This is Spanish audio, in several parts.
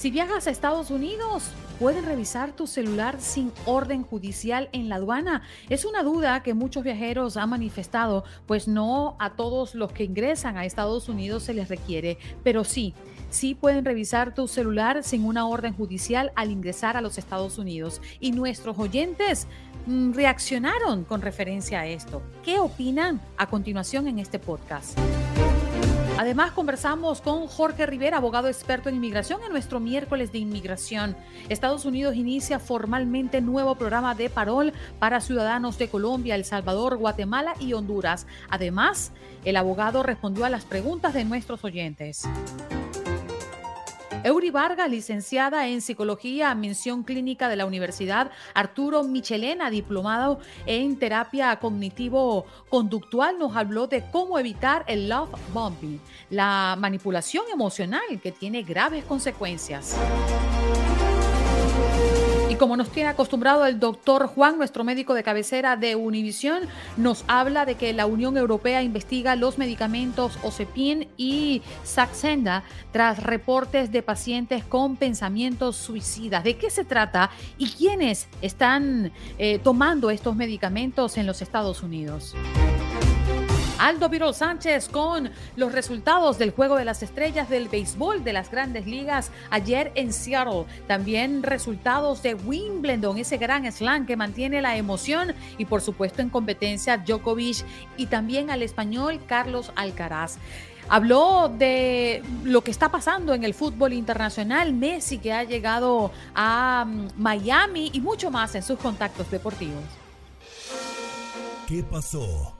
Si viajas a Estados Unidos, ¿pueden revisar tu celular sin orden judicial en la aduana? Es una duda que muchos viajeros han manifestado, pues no a todos los que ingresan a Estados Unidos se les requiere, pero sí, sí pueden revisar tu celular sin una orden judicial al ingresar a los Estados Unidos. Y nuestros oyentes mm, reaccionaron con referencia a esto. ¿Qué opinan? A continuación en este podcast. Además, conversamos con Jorge Rivera, abogado experto en inmigración, en nuestro miércoles de inmigración. Estados Unidos inicia formalmente nuevo programa de parol para ciudadanos de Colombia, El Salvador, Guatemala y Honduras. Además, el abogado respondió a las preguntas de nuestros oyentes. Eury Vargas, licenciada en Psicología, Mención Clínica de la Universidad Arturo Michelena, diplomado en Terapia Cognitivo-Conductual, nos habló de cómo evitar el love bombing, la manipulación emocional que tiene graves consecuencias. Como nos tiene acostumbrado el doctor Juan, nuestro médico de cabecera de Univisión, nos habla de que la Unión Europea investiga los medicamentos Ozepin y Saxenda tras reportes de pacientes con pensamientos suicidas. ¿De qué se trata y quiénes están eh, tomando estos medicamentos en los Estados Unidos? Aldo Virol Sánchez con los resultados del Juego de las Estrellas del béisbol de las grandes ligas ayer en Seattle. También resultados de Wimbledon, ese gran slam que mantiene la emoción y por supuesto en competencia Djokovic y también al español Carlos Alcaraz. Habló de lo que está pasando en el fútbol internacional, Messi que ha llegado a mm, Miami y mucho más en sus contactos deportivos. ¿Qué pasó?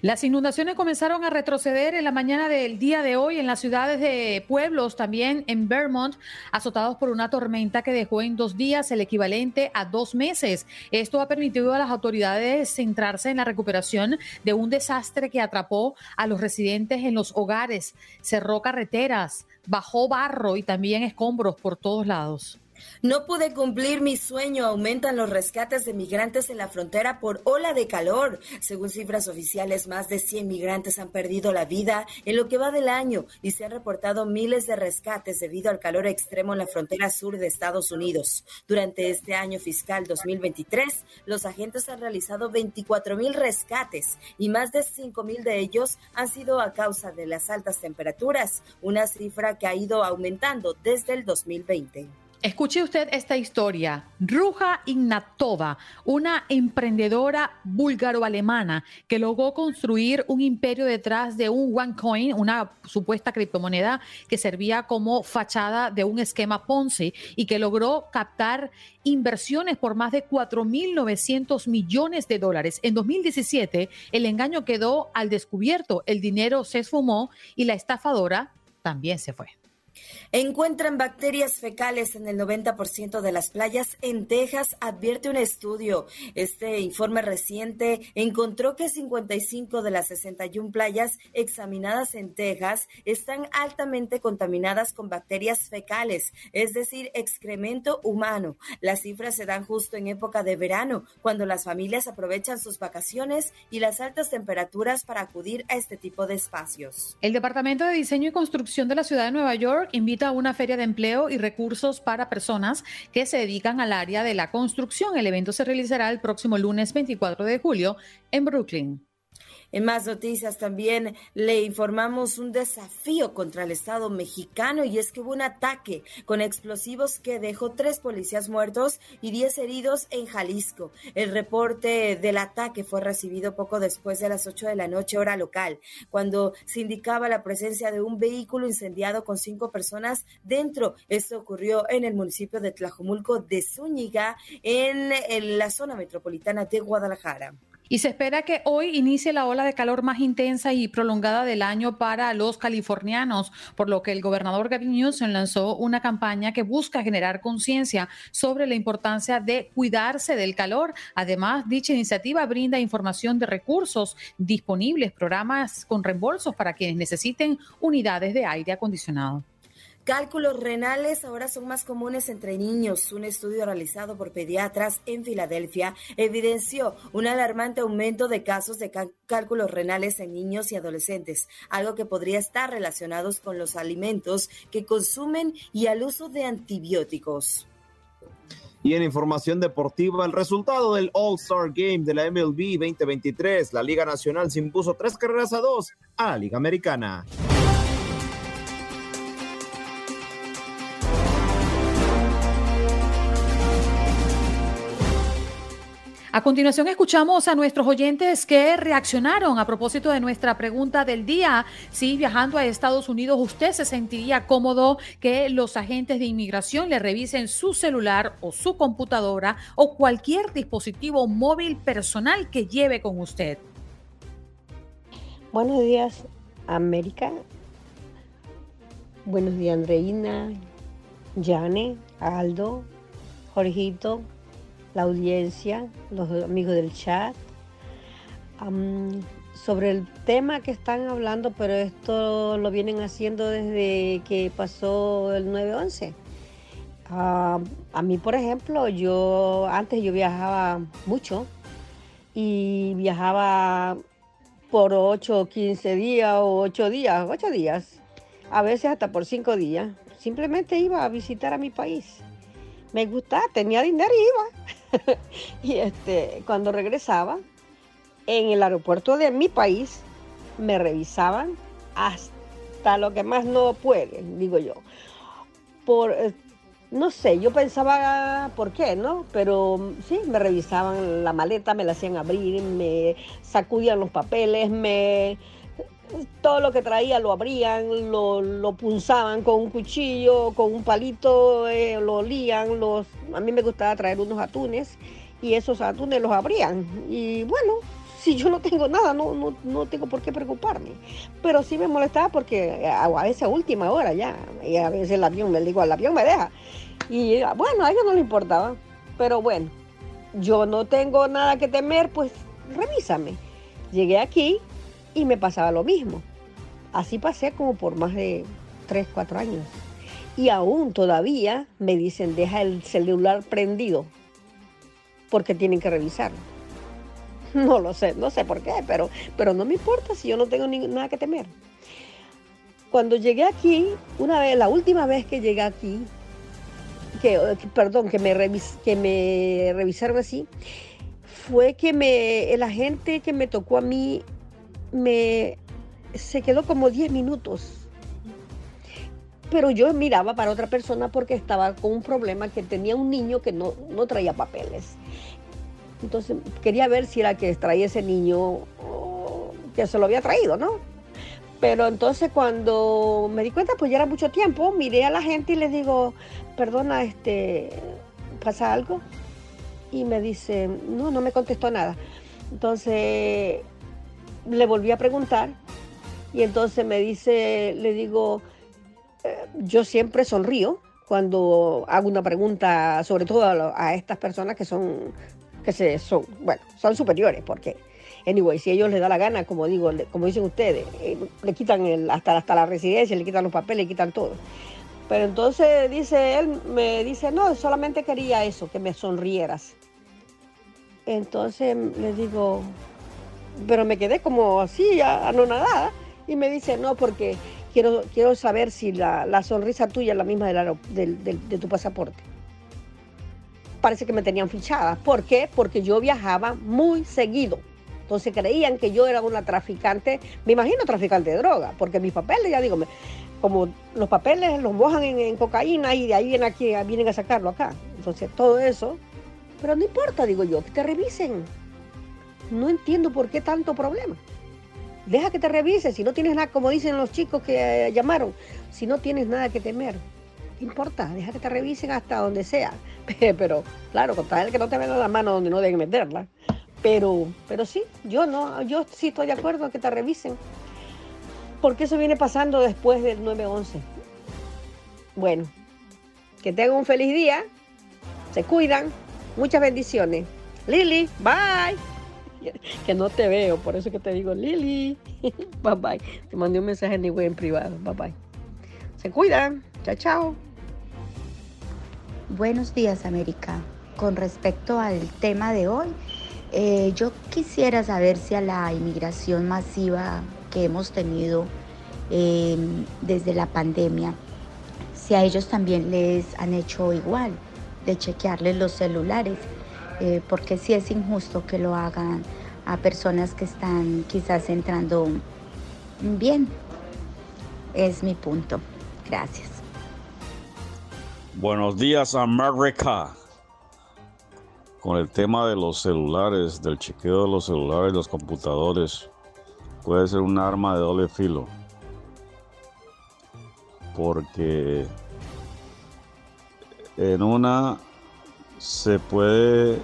Las inundaciones comenzaron a retroceder en la mañana del día de hoy en las ciudades de pueblos, también en Vermont, azotados por una tormenta que dejó en dos días el equivalente a dos meses. Esto ha permitido a las autoridades centrarse en la recuperación de un desastre que atrapó a los residentes en los hogares, cerró carreteras, bajó barro y también escombros por todos lados. No pude cumplir mi sueño. Aumentan los rescates de migrantes en la frontera por ola de calor. Según cifras oficiales, más de 100 migrantes han perdido la vida en lo que va del año y se han reportado miles de rescates debido al calor extremo en la frontera sur de Estados Unidos. Durante este año fiscal 2023, los agentes han realizado 24 mil rescates y más de 5 mil de ellos han sido a causa de las altas temperaturas, una cifra que ha ido aumentando desde el 2020. Escuche usted esta historia. Ruja Ignatova, una emprendedora búlgaro-alemana que logró construir un imperio detrás de un OneCoin, una supuesta criptomoneda que servía como fachada de un esquema Ponzi y que logró captar inversiones por más de 4.900 millones de dólares. En 2017, el engaño quedó al descubierto, el dinero se esfumó y la estafadora también se fue. Encuentran bacterias fecales en el 90% de las playas en Texas, advierte un estudio. Este informe reciente encontró que 55 de las 61 playas examinadas en Texas están altamente contaminadas con bacterias fecales, es decir, excremento humano. Las cifras se dan justo en época de verano, cuando las familias aprovechan sus vacaciones y las altas temperaturas para acudir a este tipo de espacios. El Departamento de Diseño y Construcción de la Ciudad de Nueva York Invita a una feria de empleo y recursos para personas que se dedican al área de la construcción. El evento se realizará el próximo lunes 24 de julio en Brooklyn. En más noticias también le informamos un desafío contra el Estado mexicano y es que hubo un ataque con explosivos que dejó tres policías muertos y diez heridos en Jalisco. El reporte del ataque fue recibido poco después de las ocho de la noche hora local, cuando se indicaba la presencia de un vehículo incendiado con cinco personas dentro. Esto ocurrió en el municipio de Tlajomulco de Zúñiga, en la zona metropolitana de Guadalajara. Y se espera que hoy inicie la ola de calor más intensa y prolongada del año para los californianos, por lo que el gobernador Gavin Newsom lanzó una campaña que busca generar conciencia sobre la importancia de cuidarse del calor. Además, dicha iniciativa brinda información de recursos disponibles, programas con reembolsos para quienes necesiten unidades de aire acondicionado. Cálculos renales ahora son más comunes entre niños. Un estudio realizado por pediatras en Filadelfia evidenció un alarmante aumento de casos de cálculos renales en niños y adolescentes, algo que podría estar relacionado con los alimentos que consumen y al uso de antibióticos. Y en información deportiva, el resultado del All-Star Game de la MLB 2023, la Liga Nacional se impuso tres carreras a dos a la Liga Americana. A continuación escuchamos a nuestros oyentes que reaccionaron a propósito de nuestra pregunta del día. Si viajando a Estados Unidos usted se sentiría cómodo que los agentes de inmigración le revisen su celular o su computadora o cualquier dispositivo móvil personal que lleve con usted. Buenos días, América. Buenos días, Andreina, Jane, Aldo, Jorgito, la audiencia, los amigos del chat, sobre el tema que están hablando, pero esto lo vienen haciendo desde que pasó el 9-11. a mí, por ejemplo, yo antes yo viajaba mucho y viajaba por 8 o 15 días o 8 días, 8 días, a veces hasta por 5 días. Simplemente iba a visitar a mi país. Me gustaba, tenía dinero y iba. y este, cuando regresaba, en el aeropuerto de mi país, me revisaban hasta lo que más no puede, digo yo. Por, eh, no sé, yo pensaba por qué, ¿no? Pero sí, me revisaban la maleta, me la hacían abrir, me sacudían los papeles, me todo lo que traía lo abrían, lo, lo punzaban con un cuchillo, con un palito, eh, lo olían. Los, a mí me gustaba traer unos atunes y esos atunes los abrían. Y bueno, si yo no tengo nada, no, no, no tengo por qué preocuparme. Pero sí me molestaba porque a, veces a última hora ya, y a veces el avión, me digo, el avión me deja. Y bueno, a ellos no le importaba. Pero bueno, yo no tengo nada que temer, pues revísame. Llegué aquí, y me pasaba lo mismo. Así pasé como por más de 3, 4 años. Y aún todavía me dicen, deja el celular prendido, porque tienen que revisarlo. No lo sé, no sé por qué, pero, pero no me importa si yo no tengo nada que temer. Cuando llegué aquí, una vez, la última vez que llegué aquí, que, perdón, que me, que me revisaron así, fue que me, el agente que me tocó a mí me se quedó como 10 minutos. Pero yo miraba para otra persona porque estaba con un problema que tenía un niño que no, no traía papeles. Entonces quería ver si era que traía ese niño que se lo había traído, ¿no? Pero entonces cuando me di cuenta, pues ya era mucho tiempo, miré a la gente y les digo, perdona, este, ¿pasa algo? Y me dice, no, no me contestó nada. Entonces le volví a preguntar y entonces me dice, le digo, eh, yo siempre sonrío cuando hago una pregunta, sobre todo a, estas personas que son, que se son, bueno, son superiores, porque, anyway, si ellos les da la gana, como digo, como dicen ustedes, eh, le quitan el, hasta, hasta la residencia, le quitan los papeles, le quitan todo. Pero entonces dice él, me dice, no, solamente quería eso, que me sonrieras. Entonces le digo, pero me quedé como así, anonadada. Y me dice, no, porque quiero, quiero saber si la, sonrisa tuya es la misma de tu pasaporte. Parece que me tenían fichada. ¿Por qué? Porque yo viajaba muy seguido. Entonces creían que yo era una traficante, me imagino traficante de droga, porque mis papeles, ya digo, como los papeles los mojan en, cocaína y de ahí vienen, aquí, vienen a sacarlo acá. Entonces todo eso, pero no importa, digo yo, que te revisen. No entiendo por qué tanto problema. Deja que te revisen, si no tienes nada, como dicen los chicos que llamaron, si no tienes nada que temer, ¿qué importa? Deja que te revisen hasta donde sea. Pero claro, con tal que no te vean la mano donde no deben meterla. Pero, pero sí, yo no, yo sí estoy de acuerdo en que te revisen. Porque eso viene pasando después del 9-11. Bueno, que tengan un feliz día. Se cuidan. Muchas bendiciones. Lili, bye. Que no te veo, por eso que te digo, Lili. Bye bye. Te mandé un mensaje en en privado. Bye bye. Se cuidan. Chao, chao. Buenos días, América. Con respecto al tema de hoy, eh, yo quisiera saber si a la inmigración masiva que hemos tenido em, desde la pandemia, si a ellos también les han hecho igual, de chequearles los celulares, eh, porque si es injusto que lo hagan a personas que están quizás entrando bien. Es mi punto. Gracias. Buenos días, América con el tema de los celulares, del chequeo de los celulares, los computadores, puede ser un arma de doble filo. Porque en una se puede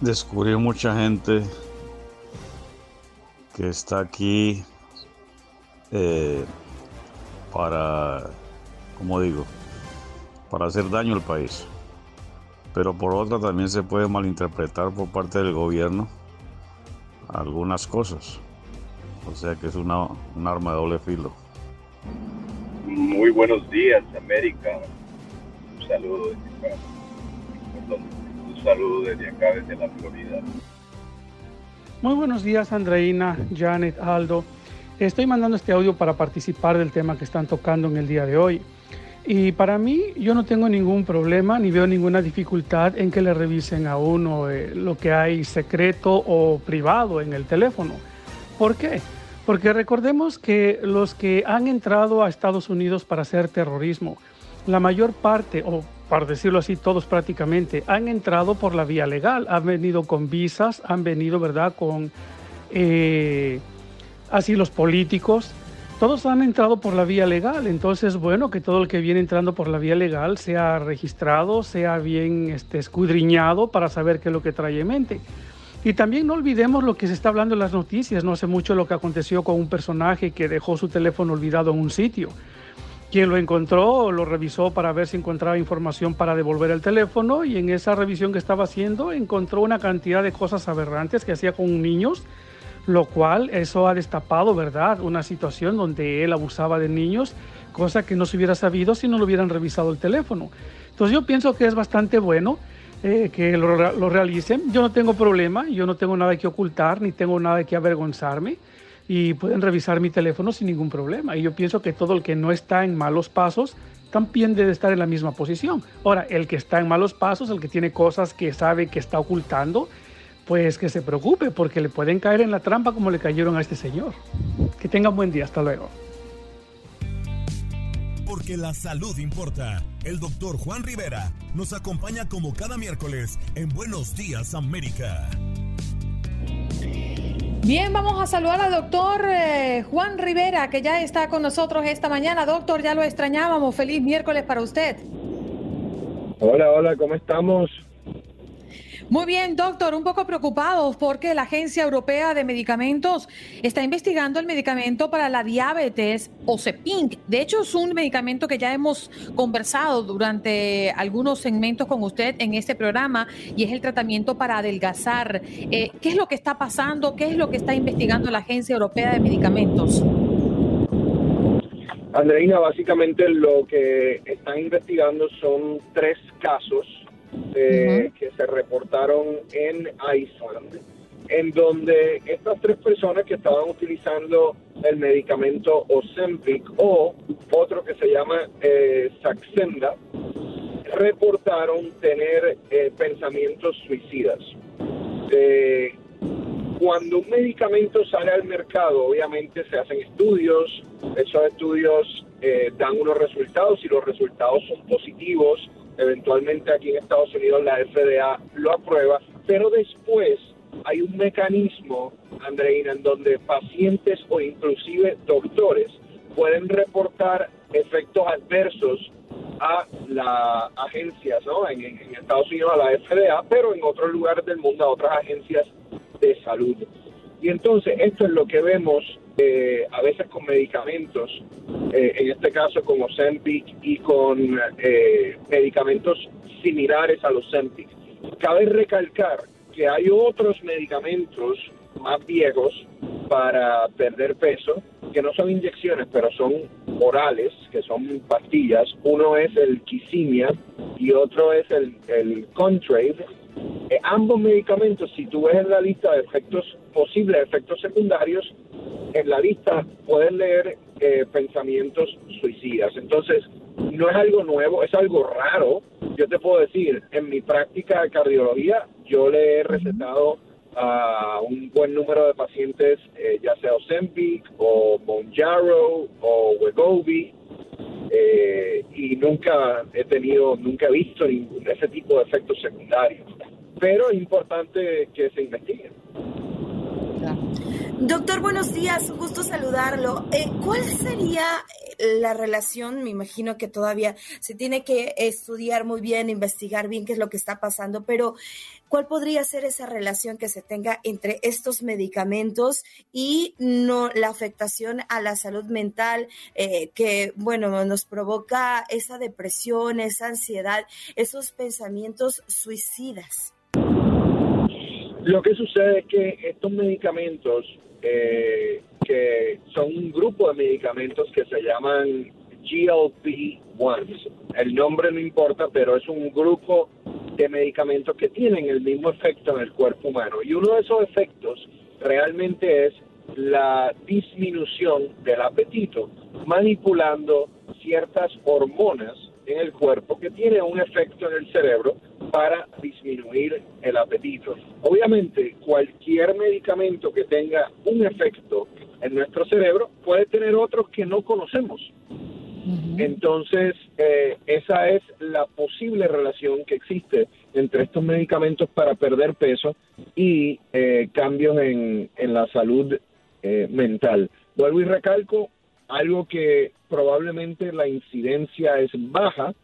descubrir mucha gente que está aquí eh, para, como digo, para hacer daño al país pero por otra también se puede malinterpretar por parte del gobierno algunas cosas. O sea que es una, un arma de doble filo. Muy buenos días, América. Un saludo desde acá. un saludo desde acá, desde la Florida. Muy buenos días, Andreina, Janet, Aldo. Estoy mandando este audio para participar del tema que están tocando en el día de hoy. Y para mí yo no tengo ningún problema ni veo ninguna dificultad en que le revisen a uno eh, lo que hay secreto o privado en el teléfono. ¿Por qué? Porque recordemos que los que han entrado a Estados Unidos para hacer terrorismo, la mayor parte, o para decirlo así, todos prácticamente, han entrado por la vía legal, han venido con visas, han venido, ¿verdad?, con eh, asilos políticos, todos han entrado por la vía legal, entonces bueno que todo el que viene entrando por la vía legal sea registrado, sea bien este, escudriñado para saber qué es lo que trae en mente. Y también no olvidemos lo que se está hablando en las noticias, no hace mucho lo que aconteció con un personaje que dejó su teléfono olvidado en un sitio. Quien lo encontró lo revisó para ver si encontraba información para devolver el teléfono y en esa revisión que estaba haciendo encontró una cantidad de cosas aberrantes que hacía con niños lo cual eso ha destapado, ¿verdad?, una situación donde él abusaba de niños, cosa que no se hubiera sabido si no lo hubieran revisado el teléfono. Entonces yo pienso que es bastante bueno eh, que lo, lo, realicen. Yo no tengo problema, yo no tengo nada que ocultar, ni tengo nada que avergonzarme y pueden revisar mi teléfono sin ningún problema. Y yo pienso que todo el que no está en malos pasos también debe estar en la misma posición. Ahora, el que está en malos pasos, el que tiene cosas que sabe que está ocultando, pues que se preocupe porque le pueden caer en la trampa como le cayeron a este señor. Que tenga un buen día, hasta luego. Porque la salud importa. El doctor Juan Rivera nos acompaña como cada miércoles en Buenos Días América. Bien, vamos a saludar al doctor eh, Juan Rivera, que ya está con nosotros esta mañana. Doctor, ya lo extrañábamos. Feliz miércoles para usted. Hola, hola, ¿cómo estamos? Muy bien, doctor, un poco preocupados porque la Agencia Europea de Medicamentos está investigando el medicamento para la diabetes o CEPINC. De hecho, es un medicamento que ya hemos conversado durante algunos segmentos con usted en este programa y es el tratamiento para adelgazar. Eh, ¿Qué es lo que está pasando? ¿Qué es lo que está investigando la Agencia Europea de Medicamentos? Andreina, básicamente lo que están investigando son tres casos que se reportaron en Iceland, en donde estas tres personas que estaban utilizando el medicamento Ozempic o otro que se llama eh, Saxenda, reportaron tener eh, pensamientos suicidas. Eh, cuando un medicamento sale al mercado, obviamente se hacen estudios, esos estudios eh, dan unos resultados y los resultados son positivos. Eventualmente aquí en Estados Unidos la FDA lo aprueba, pero después hay un mecanismo, Andreina, en donde pacientes o inclusive doctores pueden reportar efectos adversos a las agencias, ¿no? En, Estados Unidos a la FDA, pero en otros lugares del mundo a otras agencias de salud. Y entonces esto es lo que vemos eh, a veces con medicamentos, eh, en este caso con Ozempic y con eh, medicamentos similares a los Ozempic. Cabe recalcar que hay otros medicamentos más viejos para perder peso, que no son inyecciones, pero son orales, que son pastillas. Uno es el Kisimia y otro es el, el Contrave, eh, ambos medicamentos, si tú ves en la lista de efectos posibles, efectos secundarios, en la lista puedes leer eh, pensamientos suicidas. Entonces, no es algo nuevo, es algo raro. Yo te puedo decir, en mi práctica de cardiología, yo le he recetado a un buen número de pacientes, eh, ya sea Ozempic o Monjaro o Wegovy, y nunca he tenido, nunca he visto ningún, ese tipo de efectos secundarios pero es importante que se investigue. Doctor, buenos días, un gusto saludarlo. Eh, ¿Cuál sería la relación? Me imagino que todavía se tiene que estudiar muy bien, investigar bien qué es lo que está pasando, pero ¿cuál podría ser esa relación que se tenga entre estos medicamentos y no la afectación a la salud mental eh, que, bueno, nos provoca esa depresión, esa ansiedad, esos pensamientos suicidas? Lo que sucede es que estos medicamentos, eh, que son un grupo de medicamentos que se llaman GLP-1, el nombre no importa, pero es un grupo de medicamentos que tienen el mismo efecto en el cuerpo humano. Y uno de esos efectos realmente es la disminución del apetito, manipulando ciertas hormonas en el cuerpo que tiene un efecto en el cerebro para disminuir el apetito. Obviamente, cualquier medicamento que tenga un efecto en nuestro cerebro puede tener otros que no conocemos. Entonces, eh, esa es la posible relación que existe entre estos medicamentos para perder peso y eh, cambios en, en, la salud eh, mental. Vuelvo y recalco, algo que probablemente la incidencia es baja,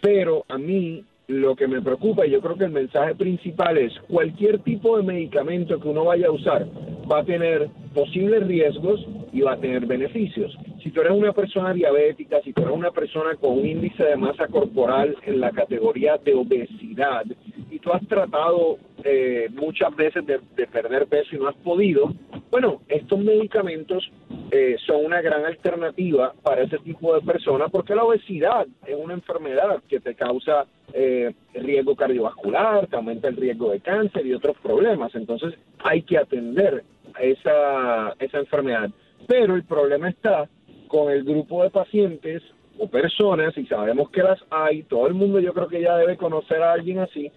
pero a mí lo que me preocupa, y yo creo que el mensaje principal es cualquier tipo de medicamento que uno vaya a usar va a tener posibles riesgos y va a tener beneficios. Si tú eres una persona diabética, si tú eres una persona con un índice de masa corporal en la categoría de obesidad y tú has tratado eh, muchas veces de, perder peso y no has podido, bueno, estos medicamentos eh, son una gran alternativa para ese tipo de personas porque la obesidad es una enfermedad que te causa eh, riesgo cardiovascular, te aumenta el riesgo de cáncer y otros problemas. Entonces hay que atender esa, esa enfermedad. Pero el problema está con el grupo de pacientes o personas, y sabemos que las hay, todo el mundo yo creo que ya debe conocer a alguien así,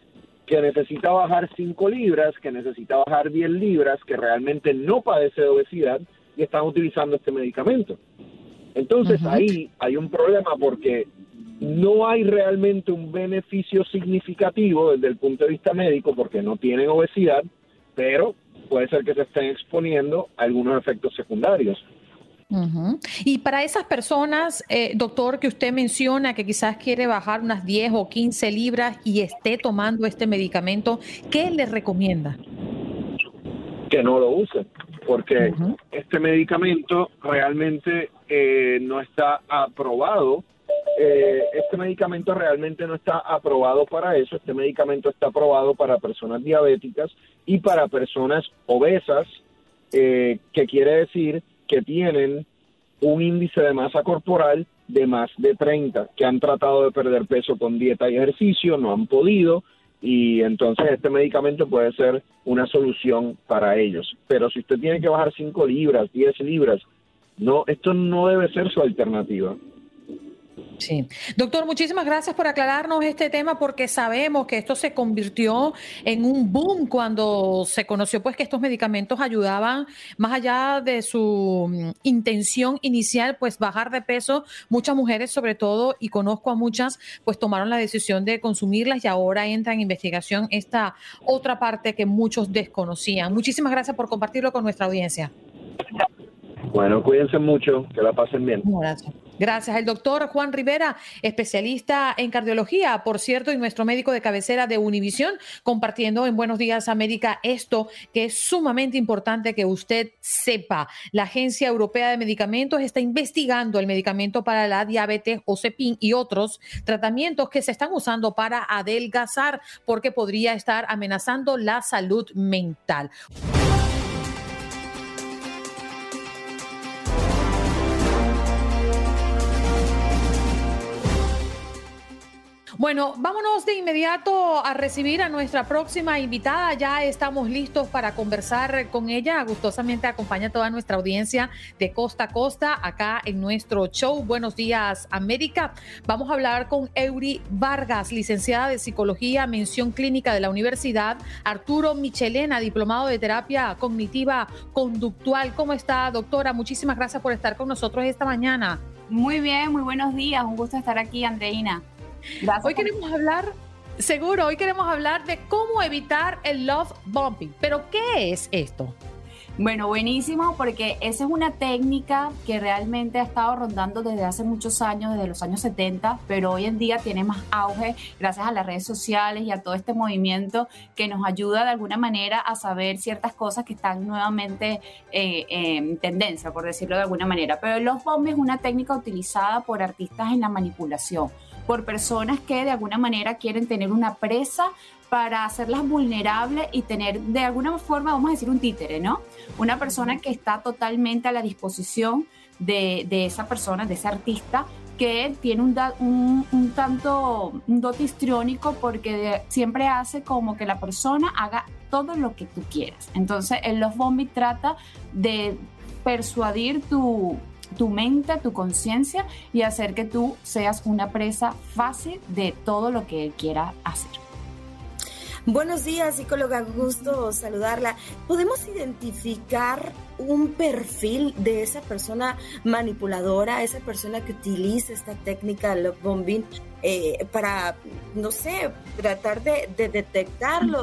que necesita bajar 5 libras, que necesita bajar 10 libras, que realmente no padece de obesidad y están utilizando este medicamento. Entonces ahí hay un problema porque no hay realmente un beneficio significativo desde el punto de vista médico porque no tienen obesidad, pero puede ser que se estén exponiendo a algunos efectos secundarios. Y para esas personas, eh, doctor, que usted menciona que quizás quiere bajar unas 10 o 15 libras y esté tomando este medicamento, ¿qué le recomienda? Que no lo use, porque este medicamento realmente eh, no está aprobado. Eh, este medicamento realmente no está aprobado para eso. Este medicamento está aprobado para personas diabéticas y para personas obesas, que quiere decir que tienen un índice de masa corporal de más de 30, que han tratado de perder peso con dieta y ejercicio, no han podido, y entonces este medicamento puede ser una solución para ellos. Pero si usted tiene que bajar 5 libras, 10 libras, No, esto no debe ser su alternativa. Sí. Doctor, muchísimas gracias por aclararnos este tema porque sabemos que esto se convirtió en un boom cuando se conoció pues que estos medicamentos ayudaban más allá de su mm, intención inicial pues bajar de peso. Muchas mujeres sobre todo y conozco a muchas pues tomaron la decisión de consumirlas y ahora entra en investigación esta otra parte que muchos desconocían. Muchísimas gracias por compartirlo con nuestra audiencia. Bueno, cuídense mucho, que la pasen bien. Gracias. Gracias. El doctor Juan Rivera, especialista en cardiología, por cierto, y nuestro médico de cabecera de Univisión, compartiendo en Buenos Días América esto que es sumamente importante que usted sepa. La Agencia Europea de Medicamentos está investigando el medicamento para la diabetes, OCEPIN y otros tratamientos que se están usando para adelgazar porque podría estar amenazando la salud mental. Bueno, vámonos de inmediato a recibir a nuestra próxima invitada. Ya estamos listos para conversar con ella. Gustosamente acompaña a toda nuestra audiencia de costa a costa acá en nuestro show. Buenos días, América. Vamos a hablar con Eury Vargas, licenciada de Psicología, mención clínica de la Universidad. Arturo Michelena, diplomado de terapia cognitiva conductual. ¿Cómo está, doctora? Muchísimas gracias por estar con nosotros esta mañana. Muy bien, muy buenos días. Un gusto estar aquí, Andreina hoy queremos hablar, seguro, hoy queremos hablar de cómo evitar el love bombing. Pero, ¿qué es esto? Bueno, buenísimo, porque esa es una técnica que realmente ha estado rondando desde hace muchos años, desde los años 70, pero hoy en día tiene más auge gracias a las redes sociales y a todo este movimiento que nos ayuda de alguna manera a saber ciertas cosas que están nuevamente eh, en tendencia, por decirlo de alguna manera. Pero el love bombing es una técnica utilizada por artistas en la manipulación por personas que de alguna manera quieren tener una presa para hacerlas vulnerables y tener de alguna forma, vamos a decir, un títere, ¿no? Una persona que está totalmente a la disposición de, esa persona, de ese artista, que tiene un, un, tanto, un dote histriónico porque siempre hace como que la persona haga todo lo que tú quieras. Entonces, el Love Bombing trata de persuadir tu, tu mente, tu conciencia y hacer que tú seas una presa fácil de todo lo que él quiera hacer. Buenos días, psicóloga, gusto saludarla. ¿Podemos identificar un perfil de esa persona manipuladora, esa persona que utiliza esta técnica love bombing eh, para, no sé, tratar de, detectarlo,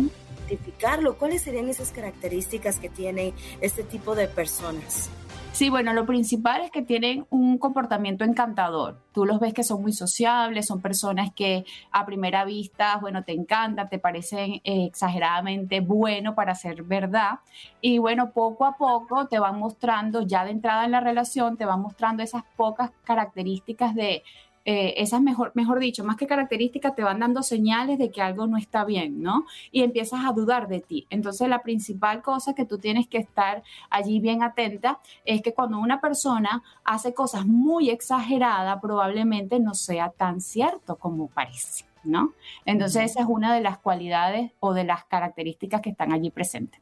identificarlo? ¿Cuáles serían esas características que tiene este tipo de personas? Sí, bueno, lo principal es que tienen un comportamiento encantador. Tú los ves que son muy sociables, son personas que a primera vista, bueno, te encantan, te parecen eh, exageradamente bueno para ser verdad. Y bueno, poco a poco te van mostrando, ya de entrada en la relación, te van mostrando esas pocas características de eh, esas mejor, mejor dicho, más que características, te van dando señales de que algo no está bien, ¿no? Y empiezas a dudar de ti. Entonces, la principal cosa que tú tienes que estar allí bien atenta es que cuando una persona hace cosas muy exageradas, probablemente no sea tan cierto como parece, ¿no? Entonces, esa es una de las cualidades o de las características que están allí presentes.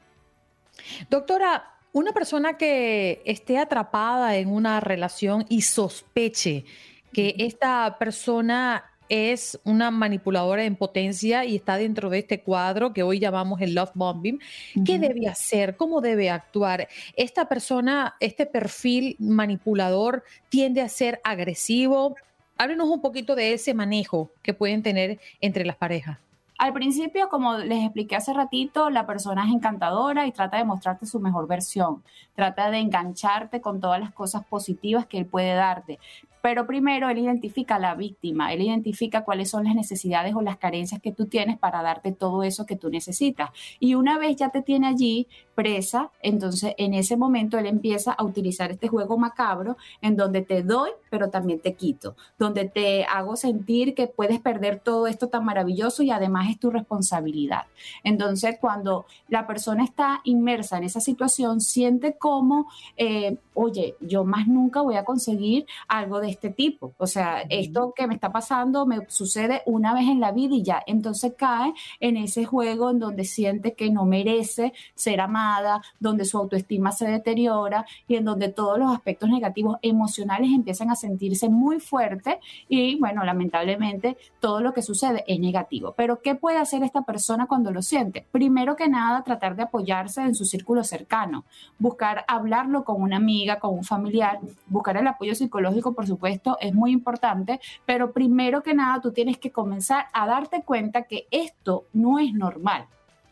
Doctora, una persona que esté atrapada en una relación y sospeche que esta persona es una manipuladora en potencia y está dentro de este cuadro que hoy llamamos el love bombing. ¿Qué debe hacer? ¿Cómo debe actuar? Esta persona, este perfil manipulador tiende a ser agresivo. Háblenos un poquito de ese manejo que pueden tener entre las parejas. Al principio, como les expliqué hace ratito, la persona es encantadora y trata de mostrarte su mejor versión. Trata de engancharte con todas las cosas positivas que él puede darte. Pero primero él identifica a la víctima, él identifica cuáles son las necesidades o las carencias que tú tienes para darte todo eso que tú necesitas. Y una vez ya te tiene allí presa, entonces en ese momento él empieza a utilizar este juego macabro en donde te doy, pero también te quito, donde te hago sentir que puedes perder todo esto tan maravilloso y además es tu responsabilidad. Entonces cuando la persona está inmersa en esa situación, siente como, eh, oye, yo más nunca voy a conseguir algo de este tipo. O sea, esto que me está pasando me sucede una vez en la vida y ya. Entonces cae en ese juego en donde siente que no merece ser amada, donde su autoestima se deteriora y en donde todos los aspectos negativos emocionales empiezan a sentirse muy fuertes y bueno, lamentablemente todo lo que sucede es negativo. Pero ¿qué puede hacer esta persona cuando lo siente? Primero que nada, tratar de apoyarse en su círculo cercano, buscar hablarlo con una amiga, con un familiar, buscar el apoyo psicológico, por supuesto, es muy importante, pero primero que nada tú tienes que comenzar a darte cuenta que esto no es normal,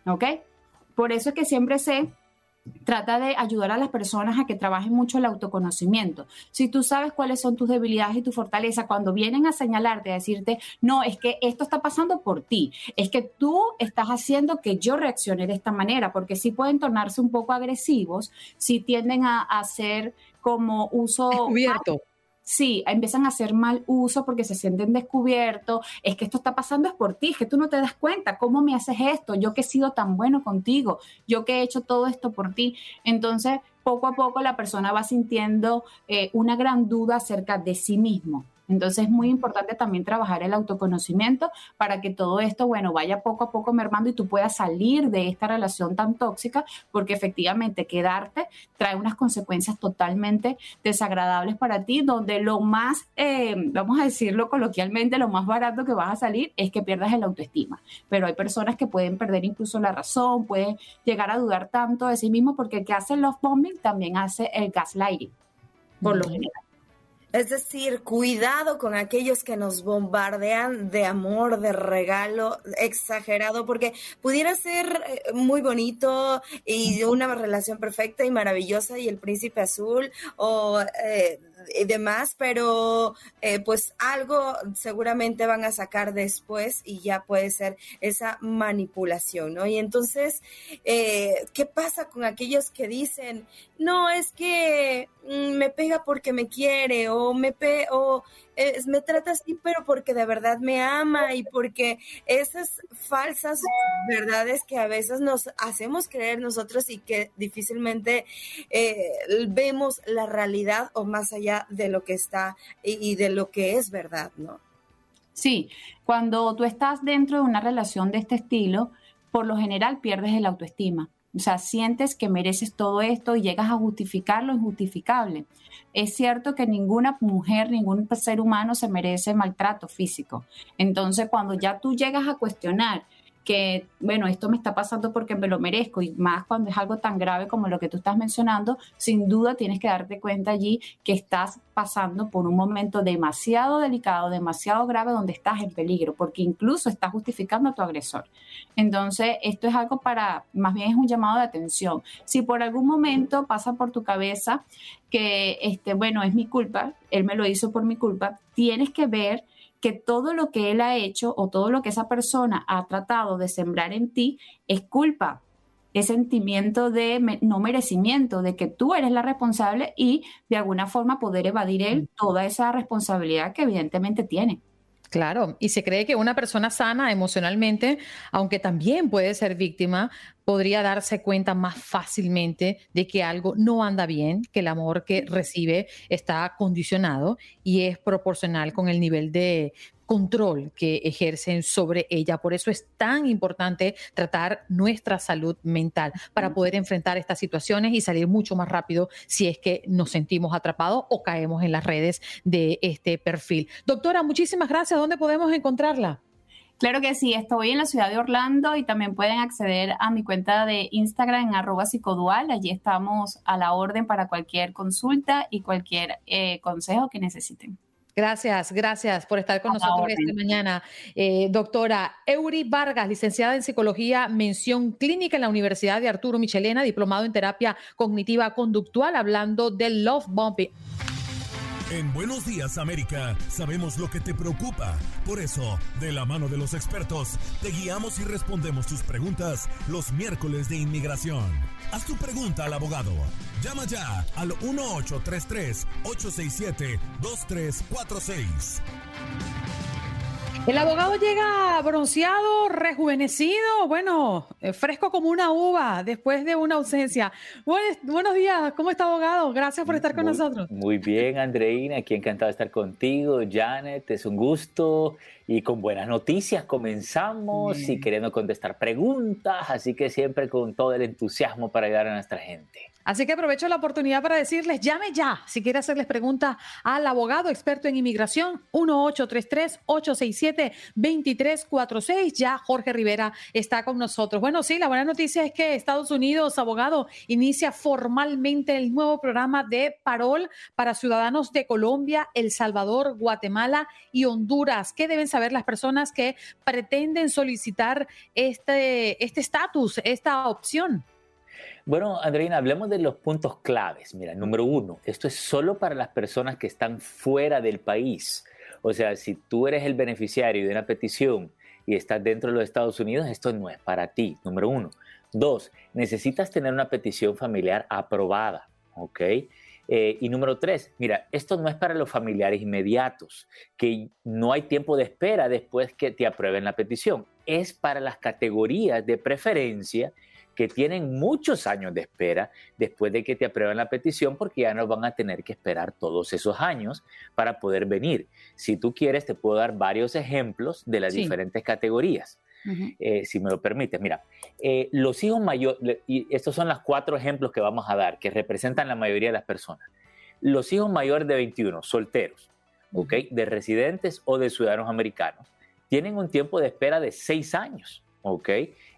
¿ok? Por eso es que siempre sé trata de ayudar a las personas a que trabajen mucho el autoconocimiento. Si tú sabes cuáles son tus debilidades y tu fortaleza, cuando vienen a señalarte, a decirte, no, es que esto está pasando por ti, es que tú estás haciendo que yo reaccione de esta manera, porque sí pueden tornarse un poco agresivos, si tienden a hacer como uso... Descubierto sí, empiezan a hacer mal uso porque se sienten descubiertos, es que esto está pasando es por ti, es que tú no te das cuenta, ¿cómo me haces esto? Yo que he sido tan bueno contigo, yo que he hecho todo esto por ti. Entonces, poco a poco la persona va sintiendo eh, una gran duda acerca de sí mismo. Entonces es muy importante también trabajar el autoconocimiento para que todo esto, bueno, vaya poco a poco mermando y tú puedas salir de esta relación tan tóxica, porque efectivamente quedarte trae unas consecuencias totalmente desagradables para ti, donde lo más, eh, vamos a decirlo coloquialmente, lo más barato que vas a salir es que pierdas el autoestima. Pero hay personas que pueden perder incluso la razón, pueden llegar a dudar tanto de sí mismo, porque el que hace el love bombing también hace el gaslighting, por lo general. Es decir, cuidado con aquellos que nos bombardean de amor, de regalo exagerado, porque pudiera ser eh, muy bonito y una relación perfecta y maravillosa y el príncipe azul o eh, y demás, pero eh, pues algo seguramente van a sacar después y ya puede ser esa manipulación, ¿no? Y entonces, eh, ¿qué pasa con aquellos que dicen, no, es que mm, me pega porque me quiere o me, pe o me trata así, pero porque de verdad me ama y porque esas falsas verdades que a veces nos hacemos creer nosotros y que difícilmente eh, vemos la realidad o más allá de lo que está y, de lo que es verdad, ¿no? Sí, cuando tú estás dentro de una relación de este estilo, por lo general pierdes el autoestima. O sea, sientes que mereces todo esto y llegas a justificar lo injustificable. Es cierto que ninguna mujer, ningún ser humano se merece maltrato físico. Entonces, cuando ya tú llegas a cuestionar que, bueno, esto me está pasando porque me lo merezco y más cuando es algo tan grave como lo que tú estás mencionando, sin duda tienes que darte cuenta allí que estás pasando por un momento demasiado delicado, demasiado grave donde estás en peligro, porque incluso estás justificando a tu agresor. Entonces, esto es algo para, más bien es un llamado de atención. Si por algún momento pasa por tu cabeza que, este, bueno, es mi culpa, él me lo hizo por mi culpa, tienes que ver que todo lo que él ha hecho o todo lo que esa persona ha tratado de sembrar en ti es culpa, es sentimiento de no merecimiento, de que tú eres la responsable y de alguna forma poder evadir él toda esa responsabilidad que evidentemente tiene. Claro, y se cree que una persona sana emocionalmente, aunque también puede ser víctima, podría darse cuenta más fácilmente de que algo no anda bien, que el amor que recibe está condicionado y es proporcional con el nivel de control que ejercen sobre ella. Por eso es tan importante tratar nuestra salud mental para poder enfrentar estas situaciones y salir mucho más rápido si es que nos sentimos atrapados o caemos en las redes de este perfil. Doctora, muchísimas gracias. ¿Dónde podemos encontrarla? Claro que sí, estoy en la ciudad de Orlando y también pueden acceder a mi cuenta de Instagram en arroba psicodual. Allí estamos a la orden para cualquier consulta y cualquier eh, consejo que necesiten. Gracias, gracias por estar con nosotros esta mañana. Eh, doctora Eury Vargas, licenciada en psicología, mención clínica en la Universidad de Arturo Michelena, diplomado en terapia cognitiva conductual, hablando del love bombing. En Buenos Días América sabemos lo que te preocupa. Por eso, de la mano de los expertos, te guiamos y respondemos tus preguntas los miércoles de inmigración. Haz tu pregunta al abogado. Llama ya al 1833-867-2346. El abogado llega bronceado, rejuvenecido, bueno, eh, fresco como una uva después de una ausencia. buenos días, ¿cómo está abogado? Gracias por estar con nosotros. Muy bien, Andreina, aquí encantado de estar contigo. Janet, es un gusto y con buenas noticias comenzamos y queriendo contestar preguntas, así que siempre con todo el entusiasmo para ayudar a nuestra gente. Así que aprovecho la oportunidad para decirles, llame ya si quiere hacerles preguntas al abogado experto en inmigración 1833-867-2346. Ya Jorge Rivera está con nosotros. Bueno, sí, la buena noticia es que Estados Unidos, abogado, inicia formalmente el nuevo programa de parol para ciudadanos de Colombia, El Salvador, Guatemala y Honduras. ¿Qué deben saber las personas que pretenden solicitar este estatus, este esta opción? Bueno, Andreina, hablemos de los puntos claves. Mira, número uno, esto es solo para las personas que están fuera del país. O sea, si tú eres el beneficiario de una petición y estás dentro de los Estados Unidos, esto no es para ti, número uno. Dos, necesitas tener una petición familiar aprobada, ¿ok? Eh, y número tres, mira, esto no es para los familiares inmediatos, que no hay tiempo de espera después que te aprueben la petición. Es para las categorías de preferencia que tienen muchos años de espera después de que te aprueben la petición porque ya no van a tener que esperar todos esos años para poder venir. Si tú quieres, te puedo dar varios ejemplos de las diferentes categorías. Eh, si me lo permites, mira, eh, los hijos mayores, y estos son los cuatro ejemplos que vamos a dar, que representan la mayoría de las personas. Los hijos mayores de 21, solteros, ¿ok? De residentes o de ciudadanos americanos, tienen un tiempo de espera de seis años, ¿ok?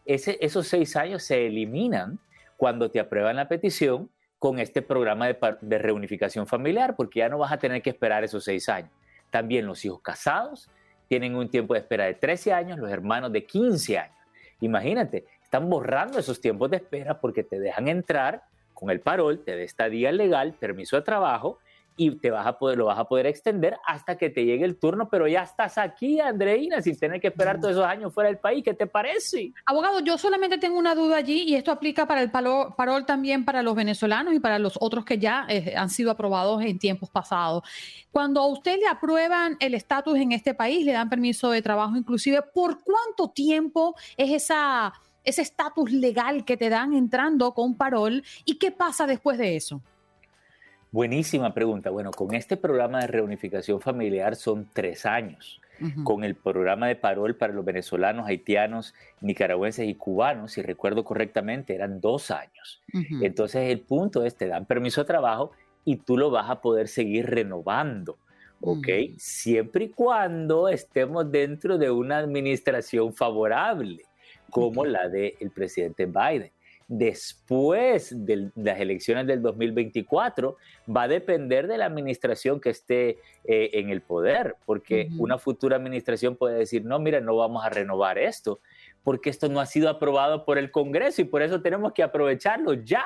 esos seis años se eliminan cuando te aprueban la petición con este programa de, reunificación familiar, porque ya no vas a tener que esperar esos seis años. También los hijos casados tienen un tiempo de espera de 13 años, los hermanos de 15 años. Imagínate, están borrando esos tiempos de espera porque te dejan entrar con el parol, te da estadía legal, permiso de trabajo y te vas a poder, lo vas a poder extender hasta que te llegue el turno, pero ya estás aquí, Andreina, sin tener que esperar todos esos años fuera del país. ¿Qué te parece? Abogado, yo solamente tengo una duda allí y esto aplica para el parol, también para los venezolanos y para los otros que ya eh, han sido aprobados en tiempos pasados. Cuando a usted le aprueban el estatus en este país, le dan permiso de trabajo inclusive, ¿por cuánto tiempo es esa ese estatus legal que te dan entrando con parol y qué pasa después de eso? Buenísima pregunta. Bueno, con este programa de reunificación familiar son tres años. Con el programa de parol para los venezolanos, haitianos, nicaragüenses y cubanos, si recuerdo correctamente, eran dos años. Entonces el punto es, te dan permiso de trabajo y tú lo vas a poder seguir renovando. ¿ok? Siempre y cuando estemos dentro de una administración favorable, como la del presidente Biden después de las elecciones del 2024 va a depender de la administración que esté eh, en el poder, porque una futura administración puede decir, no, mira, no vamos a renovar esto, porque esto no ha sido aprobado por el Congreso y por eso tenemos que aprovecharlo ya.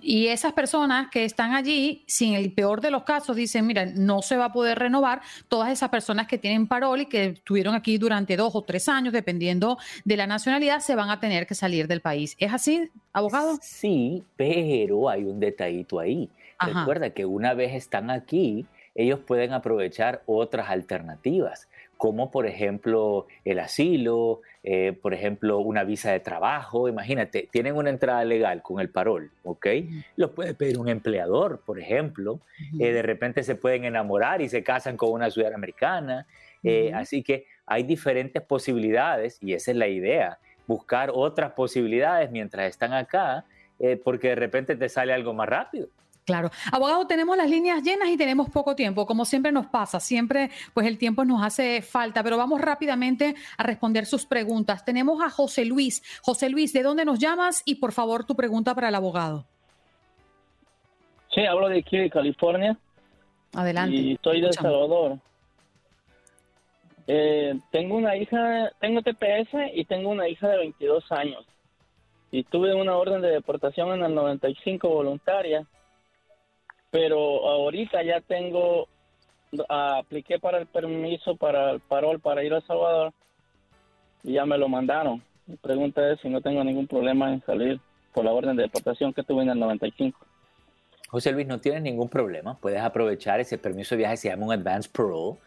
Y esas personas que están allí, si en el peor de los casos dicen, mira, no se va a poder renovar, todas esas personas que tienen parol y que estuvieron aquí durante dos o tres años, dependiendo de la nacionalidad, se van a tener que salir del país. ¿Es así, abogado? Sí, pero hay un detallito ahí. Recuerda que una vez están aquí, ellos pueden aprovechar otras alternativas como por ejemplo el asilo, eh, por ejemplo una visa de trabajo. Imagínate, tienen una entrada legal con el parol, ¿ok? Lo puede pedir un empleador, por ejemplo. Eh, de repente se pueden enamorar y se casan con una ciudad americana. Eh, así que hay diferentes posibilidades y esa es la idea, buscar otras posibilidades mientras están acá, porque de repente te sale algo más rápido. Claro. Abogado, tenemos las líneas llenas y tenemos poco tiempo, como siempre nos pasa, siempre pues el tiempo nos hace falta, pero vamos rápidamente a responder sus preguntas. Tenemos a José Luis. José Luis, ¿de dónde nos llamas? Y por favor, tu pregunta para el abogado. Sí, hablo de aquí, de California. Adelante. Y estoy de El Salvador. Eh, tengo una hija, tengo TPS y tengo una hija de 22 años. Y tuve una orden de deportación en el 95 voluntaria pero ahorita ya tengo, apliqué para el permiso para el parol para ir a Salvador y ya me lo mandaron. Mi pregunta es si no tengo ningún problema en salir por la orden de deportación que tuve en el 95. José Luis, no tienes ningún problema. Puedes aprovechar ese permiso de viaje, se llama un Advance Parole.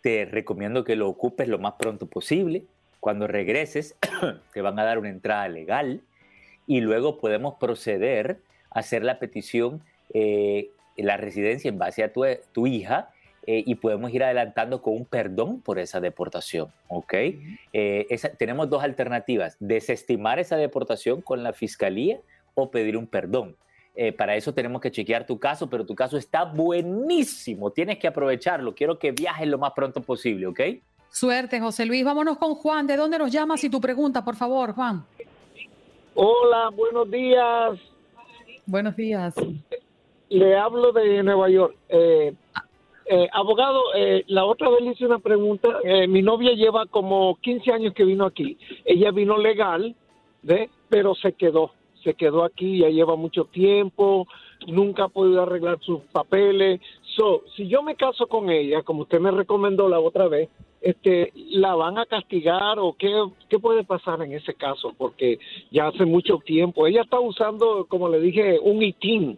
te recomiendo que lo ocupes lo más pronto posible. Cuando regreses, te van a dar una entrada legal y luego podemos proceder a hacer la petición, eh, la residencia en base a tu, tu hija eh, y podemos ir adelantando con un perdón por esa deportación, ¿ok? Eh, tenemos dos alternativas, desestimar esa deportación con la fiscalía o pedir un perdón. Eh, para eso tenemos que chequear tu caso, pero tu caso está buenísimo, tienes que aprovecharlo, quiero que viajes lo más pronto posible, ¿ok? Suerte, José Luis. Vámonos con Juan. ¿De dónde nos llamas y tu pregunta, por favor, Juan? Hola, buenos días. Buenos días. Le hablo de Nueva York. Eh, eh, abogado, eh, la otra vez le hice una pregunta. Eh, mi novia lleva como 15 años que vino aquí. Ella vino legal, ¿ve? pero se quedó. Se quedó aquí, ya lleva mucho tiempo, nunca ha podido arreglar sus papeles. So, si yo me caso con ella, como usted me recomendó la otra vez, este, ¿la van a castigar o qué, qué puede pasar en ese caso? Porque ya hace mucho tiempo. Ella está usando, como le dije, un ITIN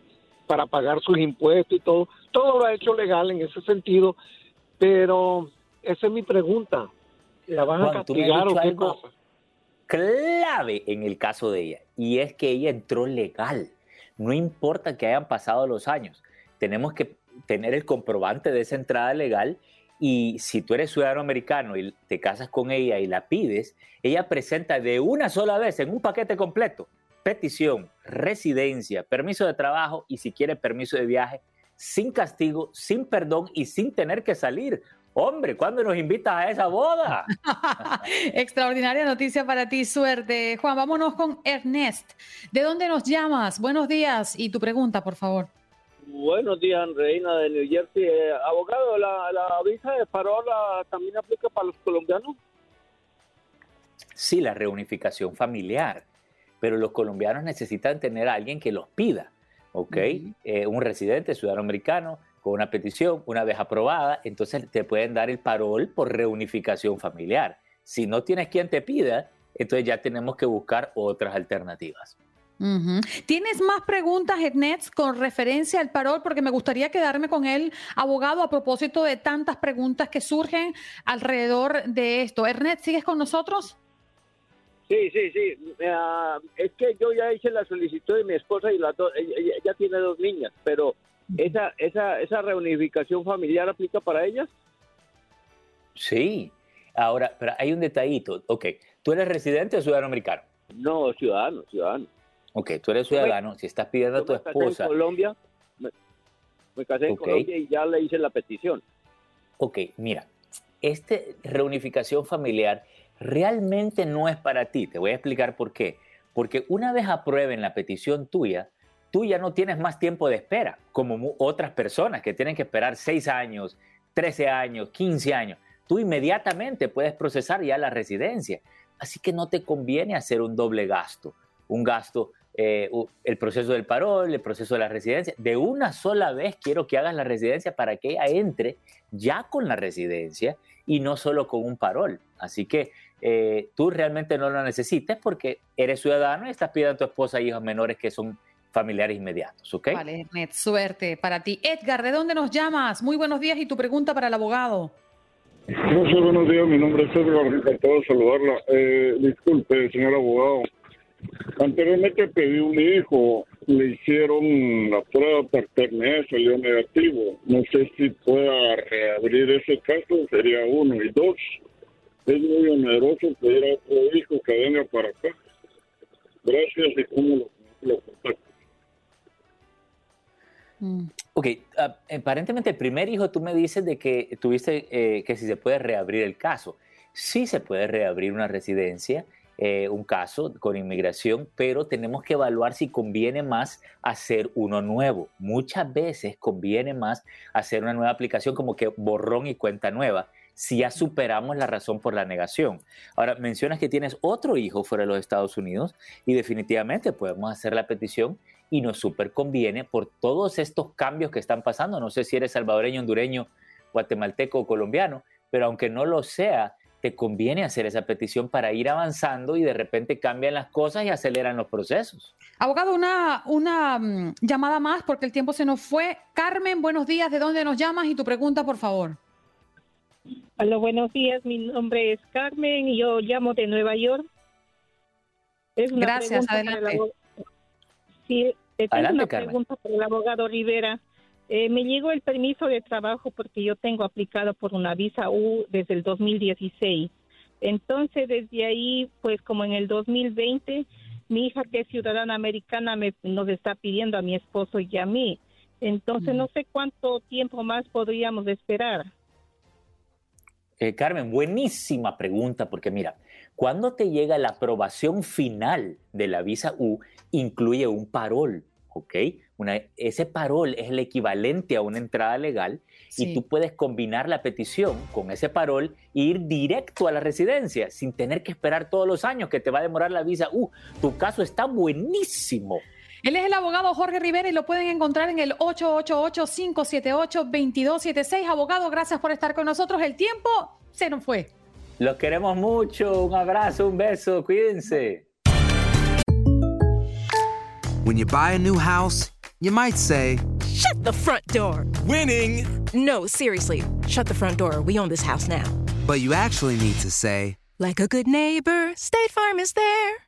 para pagar sus impuestos y todo. Todo lo ha hecho legal en ese sentido, pero esa es mi pregunta. ¿La van a castigar o qué cosa? Clave en el caso de ella, y es que ella entró legal. No importa que hayan pasado los años, tenemos que tener el comprobante de esa entrada legal y si tú eres ciudadano americano y te casas con ella y la pides, ella presenta de una sola vez en un paquete completo petición, residencia, permiso de trabajo y si quiere permiso de viaje, sin castigo, sin perdón y sin tener que salir. Hombre, ¿cuándo nos invitas a esa boda? Extraordinaria noticia para ti, suerte. Juan, vámonos con Ernest. ¿De dónde nos llamas? Buenos días y tu pregunta, por favor. Buenos días, Reina de New Jersey. Eh, abogado, ¿la, ¿la, visa de parola también aplica para los colombianos? Sí, la reunificación familiar pero los colombianos necesitan tener a alguien que los pida, ¿ok? Eh, un residente, ciudadano americano, con una petición, una vez aprobada, entonces te pueden dar el parol por reunificación familiar. Si no tienes quien te pida, entonces ya tenemos que buscar otras alternativas. ¿Tienes más preguntas, Ernest, con referencia al parol? Porque me gustaría quedarme con él, abogado, a propósito de tantas preguntas que surgen alrededor de esto. Ernest, ¿sigues con nosotros? Sí, sí, sí. es que yo ya hice la solicitud de mi esposa y la ella, tiene dos niñas, pero esa, esa, esa reunificación familiar aplica para ellas. Sí. Ahora, pero hay un detallito. Ok, ¿tú eres residente o ciudadano americano? No, ciudadano, ciudadano. Ok, tú eres ciudadano. Si estás pidiendo a tu esposa. en Colombia, me, casé en Colombia y ya le hice la petición. Ok, mira, este reunificación familiar realmente no es para ti. Te voy a explicar por qué. Porque una vez aprueben la petición tuya, tú ya no tienes más tiempo de espera, como otras personas que tienen que esperar 6 años, 13 años, 15 años. Tú inmediatamente puedes procesar ya la residencia. Así que no te conviene hacer un doble gasto. Un gasto, eh, el proceso del parol, el proceso de la residencia. De una sola vez quiero que hagas la residencia para que ella entre ya con la residencia y no solo con un parol. Así que eh, tú realmente no lo necesites porque eres ciudadano y estás pidiendo a tu esposa hijos menores que son familiares inmediatos, ¿ok? Vale, Ernest, suerte para ti. Edgar, ¿de dónde nos llamas? Muy buenos días y tu pregunta para el abogado. No sé, buenos días, mi nombre es Edgar, encantado de saludarla. Eh, disculpe, señor abogado, anteriormente pedí un hijo, le hicieron la prueba de paternidad, salió negativo. No sé si pueda reabrir ese caso, sería uno. Y dos, es muy oneroso pedir a otro hijo que venga para acá. Gracias y cómo lo, lo mm. Ok, ah, aparentemente el primer hijo tú me dices de que tuviste eh, que si se puede reabrir el caso. Sí se puede reabrir una residencia, eh, un caso con inmigración, pero tenemos que evaluar si conviene más hacer uno nuevo. Muchas veces conviene más hacer una nueva aplicación como que borrón y cuenta nueva si ya superamos la razón por la negación. Ahora, mencionas que tienes otro hijo fuera de los Estados Unidos y definitivamente podemos hacer la petición y nos super conviene por todos estos cambios que están pasando. No sé si eres salvadoreño, hondureño, guatemalteco o colombiano, pero aunque no lo sea, te conviene hacer esa petición para ir avanzando y de repente cambian las cosas y aceleran los procesos. Abogado, una, una mm, llamada más porque el tiempo se nos fue. Carmen, buenos días. ¿De dónde nos llamas y tu pregunta, por favor? Hola, buenos días. Mi nombre es Carmen y yo llamo de Nueva York. Es una Gracias, adelante. abog- Sí, eh, tengo Adelante, una Carmen. pregunta para el abogado Rivera. Eh, me llegó el permiso de trabajo porque yo tengo aplicado por una visa U desde el 2016. Entonces, desde ahí, pues como en el 2020, mi hija que es ciudadana americana me, nos está pidiendo a mi esposo y a mí. Entonces, no sé cuánto tiempo más podríamos esperar. Eh, Carmen, buenísima pregunta, porque mira, cuando te llega la aprobación final de la visa U, incluye un parol, ¿ok? Una- ese parol es el equivalente a una entrada legal Sí. y tú puedes combinar la petición con ese parol e ir directo a la residencia sin tener que esperar todos los años que te va a demorar la visa U. Tu caso está buenísimo. Él es el abogado Jorge Rivera y lo pueden encontrar en el 888-578-2276. Abogado, gracias por estar con nosotros. El tiempo se nos fue. Los queremos mucho. Un abrazo, un beso. Cuídense. When you buy a new house, you might say, Shut the front door. Winning. No, seriously. Shut the front door. We own this house now. but you actually need to say, Like a good neighbor, State Farm is there.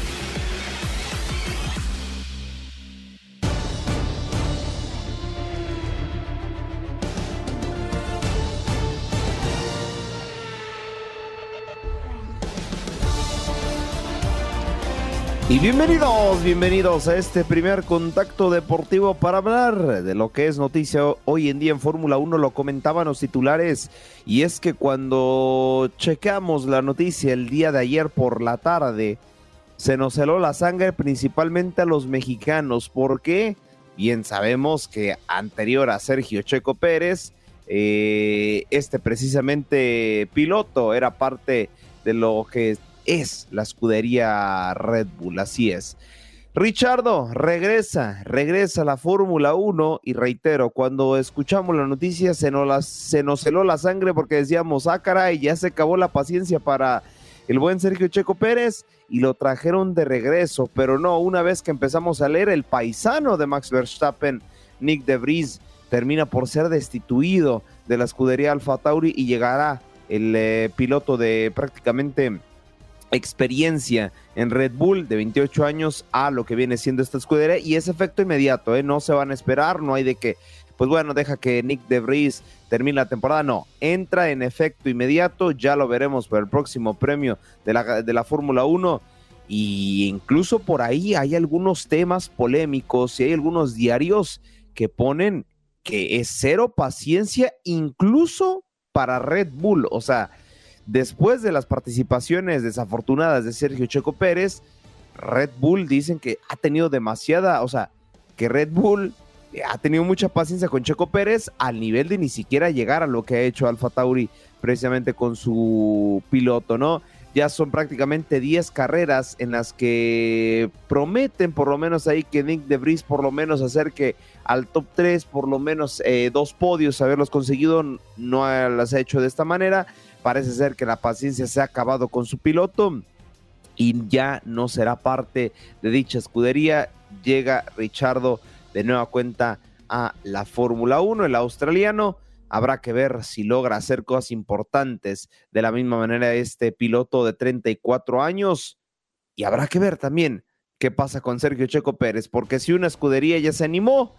Y bienvenidos, bienvenidos a este primer contacto deportivo para hablar de lo que es noticia hoy en día en Fórmula 1. Lo comentaban los titulares y es que cuando checamos la noticia el día de ayer por la tarde, se nos heló la sangre principalmente a los mexicanos. ¿Por qué? Bien sabemos que anterior a Sergio Checo Pérez, eh, este precisamente piloto era parte de lo que es la escudería Red Bull, así es. Richardo regresa, regresa a la Fórmula 1 y reitero, cuando escuchamos la noticia se nos, la- se nos heló la sangre porque decíamos, ah caray, ya se acabó la paciencia para el buen Sergio Checo Pérez y lo trajeron de regreso, pero no, una vez que empezamos a leer el paisano de Max Verstappen, Nick De Vries, termina por ser destituido de la escudería Alfa Tauri y llegará el eh, piloto de prácticamente experiencia en Red Bull de 28 años a lo que viene siendo esta escudería y es efecto inmediato, ¿eh? no se van a esperar, no hay de que, pues bueno, deja que Nick De Vries termine la temporada, no, entra en efecto inmediato, ya lo veremos por el próximo premio de la, de la Fórmula 1 y incluso por ahí hay algunos temas polémicos y hay algunos diarios que ponen que es cero paciencia incluso para Red Bull, o sea, después de las participaciones desafortunadas de Sergio Checo Pérez, Red Bull dicen que ha tenido demasiada, o sea, que Red Bull ha tenido mucha paciencia con Checo Pérez al nivel de ni siquiera llegar a lo que ha hecho Alfa Tauri precisamente con su piloto, ¿no? Ya son prácticamente 10 carreras en las que prometen por lo menos ahí que Nick De Vries por lo menos acerque al top 3, por lo menos eh, dos podios, haberlos conseguido, no las ha hecho de esta manera. Parece ser que la paciencia se ha acabado con su piloto y ya no será parte de dicha escudería. Llega Richardo de nueva cuenta a la Fórmula 1, el australiano. Habrá que ver si logra hacer cosas importantes de la misma manera este piloto de 34 años. Y habrá que ver también qué pasa con Sergio Checo Pérez, porque si una escudería ya se animó,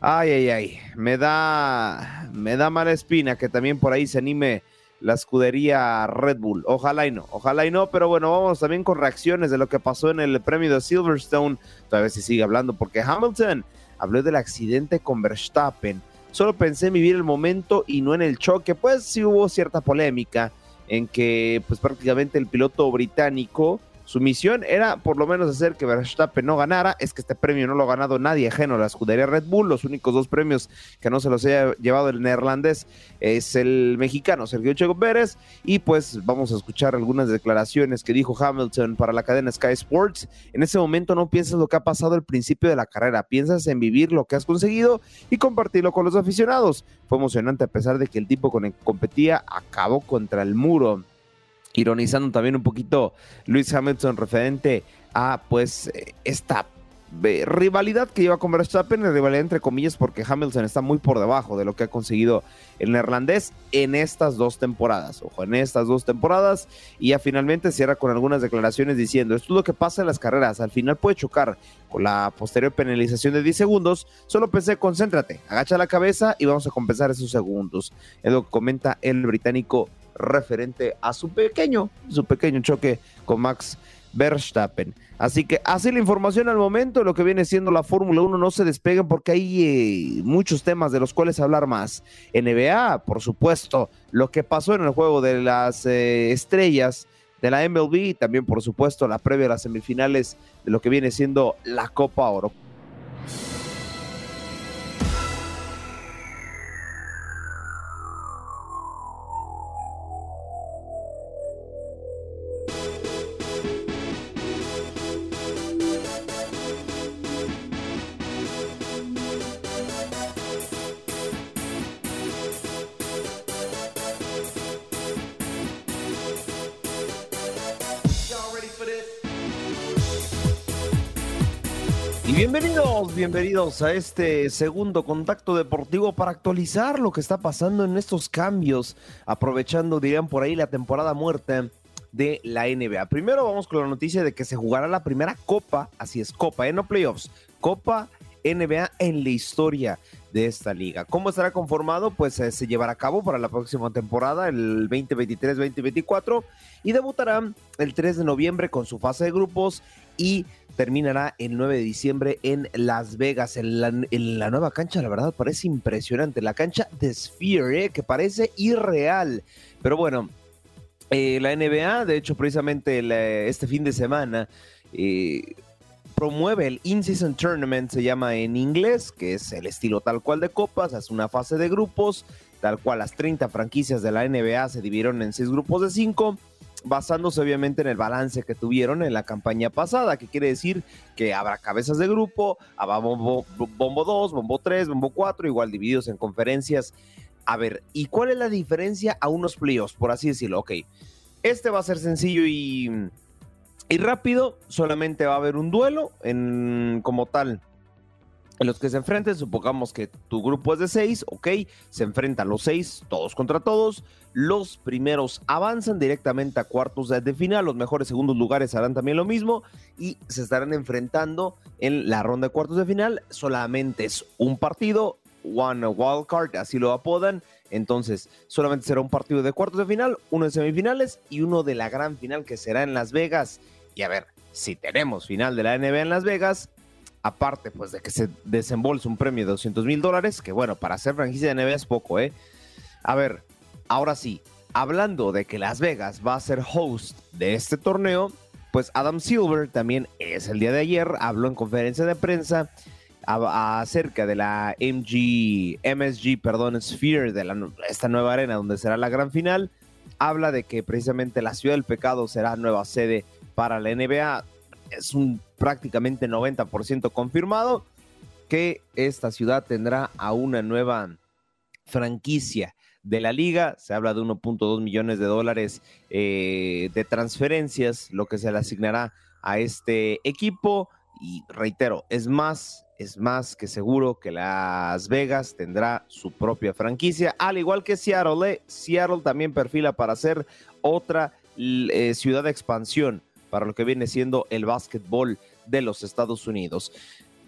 ay, ay, ay, me da, me da mala espina que también por ahí se anime la escudería Red Bull. Ojalá y no, ojalá y no, pero bueno, vamos también con reacciones de lo que pasó en el premio de Silverstone. Todavía se sigue hablando porque Hamilton habló del accidente con Verstappen. solo pensé en vivir el momento y no en el choque. Pues sí hubo cierta polémica en que pues prácticamente el piloto británico su misión era por lo menos hacer que Verstappen no ganara. Es que este premio no lo ha ganado nadie ajeno a la escudería Red Bull. Los únicos dos premios que no se los haya llevado el neerlandés es el mexicano Sergio Checo Pérez. Y pues vamos a escuchar algunas declaraciones que dijo Hamilton para la cadena Sky Sports. En ese momento no piensas lo que ha pasado al principio de la carrera, piensas en vivir lo que has conseguido y compartirlo con los aficionados. Fue emocionante a pesar de que el tipo con el que competía acabó contra el muro ironizando también un poquito Luis Hamilton referente a pues esta eh, rivalidad que lleva con Verstappen, rivalidad entre comillas porque Hamilton está muy por debajo de lo que ha conseguido el neerlandés en estas dos temporadas, ojo, en estas dos temporadas y ya finalmente cierra con algunas declaraciones diciendo, esto es lo que pasa en las carreras, al final puede chocar con la posterior penalización de 10 segundos, solo pensé, concéntrate, agacha la cabeza y vamos a compensar esos segundos, es lo que comenta el británico referente a su pequeño, su pequeño choque con Max Verstappen. Así que así la información al momento, lo que viene siendo la Fórmula 1, no se despeguen porque hay eh, muchos temas de los cuales hablar más. NBA, por supuesto, lo que pasó en el juego de las eh, estrellas de la MLB, también por supuesto la previa a las semifinales de lo que viene siendo la Copa Oro. Bienvenidos, a este segundo contacto deportivo para actualizar lo que está pasando en estos cambios, aprovechando, dirían por ahí, la temporada muerta de la NBA. Primero vamos con la noticia de que se jugará la primera copa, así es, copa, ¿eh? no playoffs, copa NBA en la historia de esta liga. ¿Cómo estará conformado? Pues eh, se llevará a cabo para la próxima temporada, el 2023-2024, y debutará el 3 de noviembre con su fase de grupos y terminará el 9 de diciembre en Las Vegas, en la, nueva cancha, la verdad parece impresionante, la cancha de Sphere, ¿eh? que parece irreal, pero bueno, eh, la NBA, de hecho precisamente este fin de semana, eh, promueve el In-Season Tournament, se llama en inglés, que es el estilo tal cual de copas, es una fase de grupos, tal cual las 30 franquicias de la NBA se dividieron en 6 grupos de 5, basándose obviamente en el balance que tuvieron en la campaña pasada, que quiere decir que habrá cabezas de grupo, habrá bombo, bombo 2, bombo 3, bombo 4, igual divididos en conferencias. A ver, ¿y cuál es la diferencia a unos playoffs, por así decirlo? Ok, este va a ser sencillo y, y rápido, solamente va a haber un duelo en, como tal. En los que se enfrenten, supongamos que tu grupo es de seis, ok, se enfrentan los seis, todos contra todos. Los primeros avanzan directamente a cuartos de final, los mejores segundos lugares harán también lo mismo y se estarán enfrentando en la ronda de cuartos de final. Solamente es un partido, one wild card, así lo apodan. Entonces, solamente será un partido de cuartos de final, uno de semifinales y uno de la gran final que será en Las Vegas. Y a ver, si tenemos final de la NBA en Las Vegas, aparte pues de que se desembolse un premio de 200 mil dólares, que bueno, para hacer franquicia de NBA es poco, ¿eh? A ver, ahora sí, hablando de que Las Vegas va a ser host de este torneo, pues Adam Silver también es el día de ayer, habló en conferencia de prensa acerca de la MG, MSG, perdón, Sphere, de la, esta nueva arena donde será la gran final. Habla de que precisamente la Ciudad del Pecado será nueva sede para la NBA. Es un prácticamente 90% confirmado que esta ciudad tendrá a una nueva franquicia de la liga. Se habla de 1.2 millones de dólares eh, de transferencias, lo que se le asignará a este equipo. Y reitero, es más, es más que seguro que Las Vegas tendrá su propia franquicia, al igual que Seattle. ¿eh? Seattle también perfila para ser otra eh, ciudad de expansión para lo que viene siendo el básquetbol de los Estados Unidos.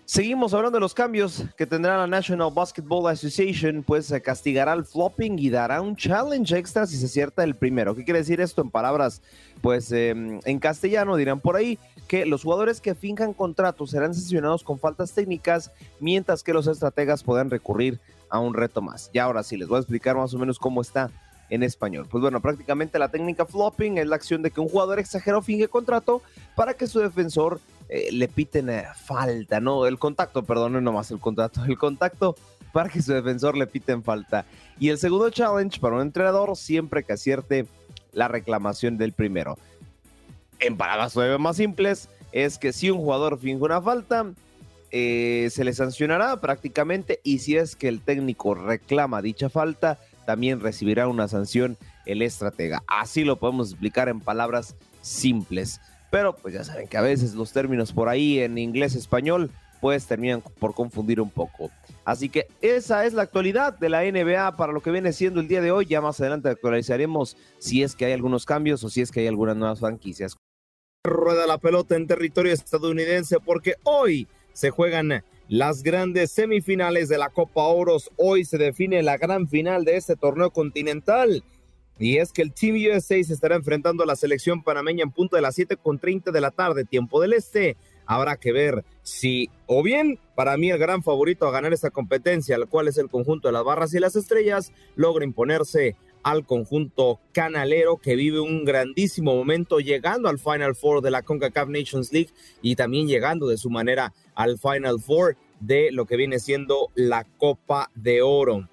Seguimos hablando de los cambios que tendrá la National Basketball Association, pues castigará el flopping y dará un challenge extra si se acierta el primero. ¿Qué quiere decir esto en palabras? Pues eh, en castellano dirán por ahí que los jugadores que finjan contratos serán sancionados con faltas técnicas, mientras que los estrategas puedan recurrir a un reto más. Y ahora sí, les voy a explicar más o menos cómo está en español. Pues bueno, prácticamente la técnica flopping es la acción de que un jugador exagera o finge contrato para que su defensor eh, le piten eh, falta, ¿no? El contacto, perdón, no nomás el contrato, el contacto para que su defensor le piten falta. Y el segundo challenge para un entrenador siempre que acierte la reclamación del primero. En palabras más simples, es que si un jugador finge una falta, eh, se le sancionará prácticamente y si es que el técnico reclama dicha falta, también recibirá una sanción el estratega. Así lo podemos explicar en palabras simples. Pero pues ya saben que a veces los términos por ahí en inglés español pues terminan por confundir un poco. Así que esa es la actualidad de la NBA para lo que viene siendo el día de hoy. Ya más adelante actualizaremos si es que hay algunos cambios o si es que hay algunas nuevas franquicias. Rueda la pelota en territorio estadounidense porque hoy se juegan las grandes semifinales de la Copa Oros. Hoy se define la gran final de este torneo continental. Y es que el Team USA se estará enfrentando a la selección panameña en punto de las 7 con 30 de la tarde, tiempo del este. Habrá que ver si, o bien, para mí el gran favorito a ganar esta competencia, el cual es el conjunto de las barras y las estrellas, logra imponerse al conjunto canalero que vive un grandísimo momento llegando al Final Four de la CONCACAF Nations League y también llegando de su manera al Final Four de lo que viene siendo la Copa de Oro.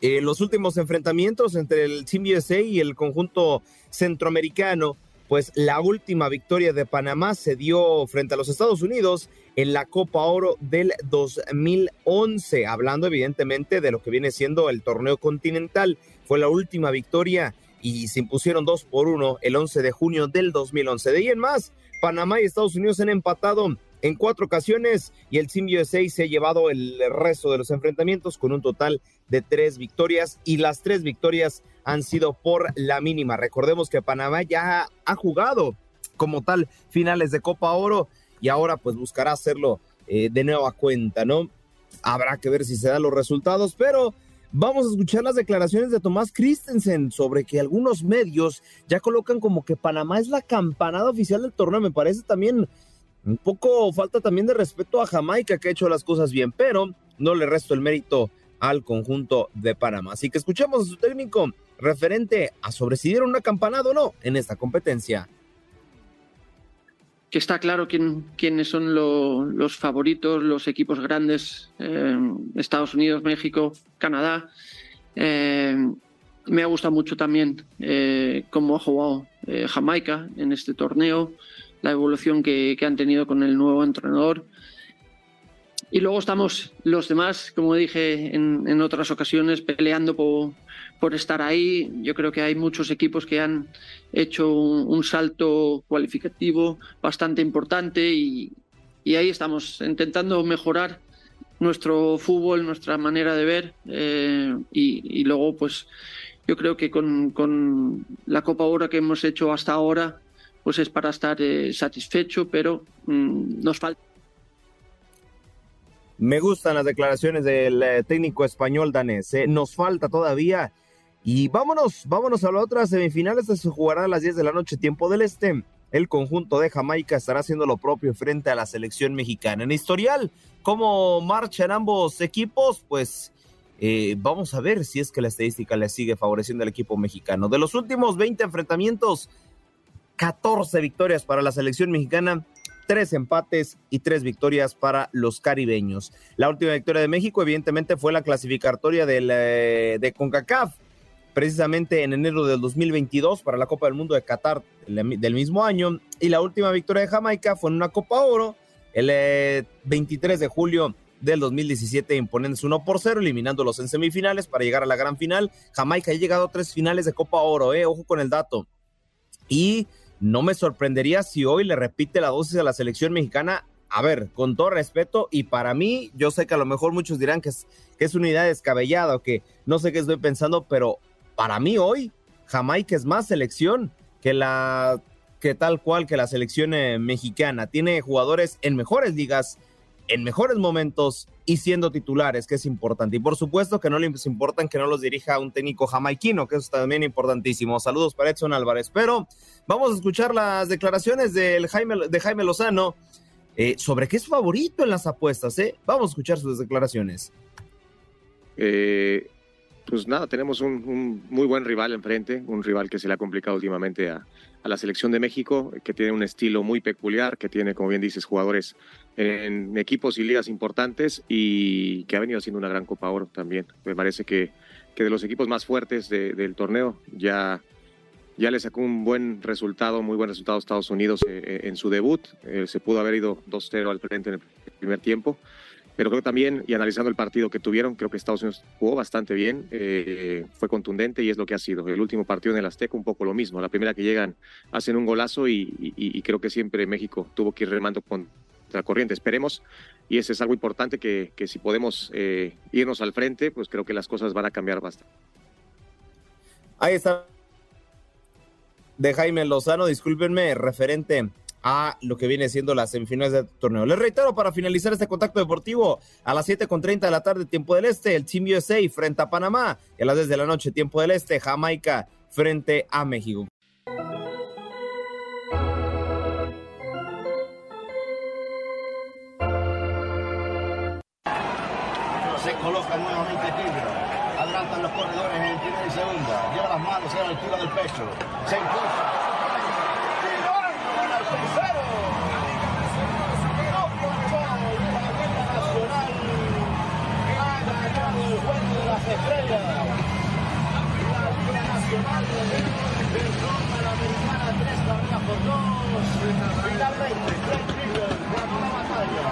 Eh, los últimos enfrentamientos entre el Team USA y el conjunto centroamericano, pues la última victoria de Panamá se dio frente a los Estados Unidos en la Copa Oro del 2011, hablando evidentemente de lo que viene siendo el torneo continental. Fue la última victoria y se impusieron dos por uno el 11 de junio del 2011. De ahí en más, Panamá y Estados Unidos han empatado en cuatro ocasiones y el Team USA se ha llevado el resto de los enfrentamientos con un total de tres victorias y las tres victorias han sido por la mínima. Recordemos que Panamá ya ha jugado como tal finales de Copa Oro y ahora pues buscará hacerlo eh, de nueva cuenta, ¿no? Habrá que ver si se dan los resultados, pero Vamos a escuchar las declaraciones de Tomás Christensen sobre que algunos medios ya colocan como que Panamá es la campanada oficial del torneo. Me parece también un poco falta también de respeto a Jamaica que ha hecho las cosas bien, pero no le resto el mérito al conjunto de Panamá. Así que escuchemos a su técnico referente a sobre si dieron una campanada o no en esta competencia que está claro quién, quiénes son los favoritos, los equipos grandes, eh, Estados Unidos, México, Canadá. Eh, me ha gustado mucho también eh, cómo ha jugado Jamaica en este torneo, la evolución que, han tenido con el nuevo entrenador. Y luego estamos los demás, como dije en, en otras ocasiones, peleando por, por estar ahí. Yo creo que hay muchos equipos que han hecho un, salto cualificativo bastante importante y, ahí estamos intentando mejorar nuestro fútbol, nuestra manera de ver eh, y, luego pues yo creo que con, la Copa Oro que hemos hecho hasta ahora pues es para estar eh, satisfecho, pero mm, nos falta. Me gustan las declaraciones del eh, técnico español danés. Nos falta todavía y vámonos, vámonos a la otra semifinal. Esta se jugará a las 10 de la noche, tiempo del este. El conjunto de Jamaica estará haciendo lo propio frente a la selección mexicana. En historial, ¿cómo marchan ambos equipos? Pues eh, vamos a ver si es que la estadística le sigue favoreciendo al equipo mexicano. De los últimos 20 enfrentamientos, 14 victorias para la selección mexicana, 3 empates y 3 victorias para los caribeños. La última victoria de México, evidentemente, fue la clasificatoria del, eh, de CONCACAF precisamente en enero del 2022 para la Copa del Mundo de Qatar del mismo año. Y la última victoria de Jamaica fue en una Copa Oro el 23 eh, de julio del 2017 imponiéndose 1 por 0, eliminándolos en semifinales para llegar a la gran final. Jamaica ha llegado a tres finales de Copa Oro, eh, ojo con el dato. Y no me sorprendería si hoy le repite la dosis a la selección mexicana. A ver, con todo respeto, y para mí, yo sé que a lo mejor muchos dirán que es, que es una idea descabellada o que no sé qué estoy pensando, pero para mí hoy Jamaica es más selección que la que tal cual que la selección eh, mexicana. Tiene jugadores en mejores ligas, en mejores momentos y siendo titulares, que es importante. Y por supuesto que no les importa que no los dirija un técnico jamaiquino, que es también importantísimo. Saludos para Edson Álvarez. Pero vamos a escuchar las declaraciones del Jaime, de Jaime Lozano eh, sobre qué es favorito en las apuestas. ¿eh? Vamos a escuchar sus declaraciones Eh, pues nada, tenemos un, muy buen rival enfrente, un rival que se le ha complicado últimamente a, la selección de México, que tiene un estilo muy peculiar, que tiene, como bien dices, jugadores en equipos y ligas importantes y que ha venido haciendo una gran Copa Oro también. Me parece que, de los equipos más fuertes del torneo ya, ya le sacó un buen resultado, muy buen resultado Estados Unidos eh, eh, en su debut. Eh, se pudo haber ido 2-0 al frente en el primer tiempo pero creo también, y analizando el partido que tuvieron, creo que Estados Unidos jugó bastante bien, eh, fue contundente y es lo que ha sido. El último partido en el Azteca, un poco lo mismo. La primera que llegan, hacen un golazo y, creo que siempre México tuvo que ir remando contra corriente. Esperemos, y ese es algo importante, que, que si podemos eh, irnos al frente, pues creo que las cosas van a cambiar bastante. Ahí está. De Jaime Lozano, discúlpenme, referente a lo que viene siendo las semifinales del torneo. Les reitero para finalizar este contacto deportivo a las 7.30 de la tarde, tiempo del este, el Team USA frente a Panamá y a las 10 de la noche, tiempo del este, Jamaica frente a México. Se coloca nuevamente Tigre. Adelantan los corredores en primera y segunda. Lleva las manos a la altura del pecho. Se. Nacional de Roma, la americana, tres carreras dos. Finalmente, ganó la batalla,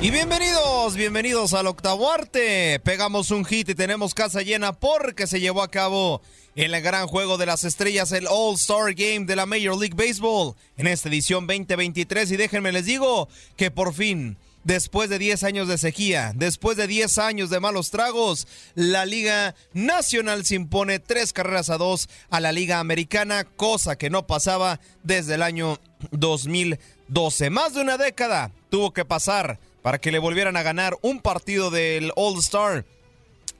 Y bienvenidos, bienvenidos al octavo arte. Pegamos un hit y tenemos casa llena porque se llevó a cabo el gran juego de las estrellas, el All Star Game de la Major League Baseball en esta edición 2023. Y déjenme les digo que por fin, después de 10 años de sequía, después de 10 años de malos tragos, la Liga Nacional se impone tres carreras a dos a la Liga Americana, cosa que no pasaba desde el año 2012. Más de una década tuvo que pasar para que le volvieran a ganar un partido del All Star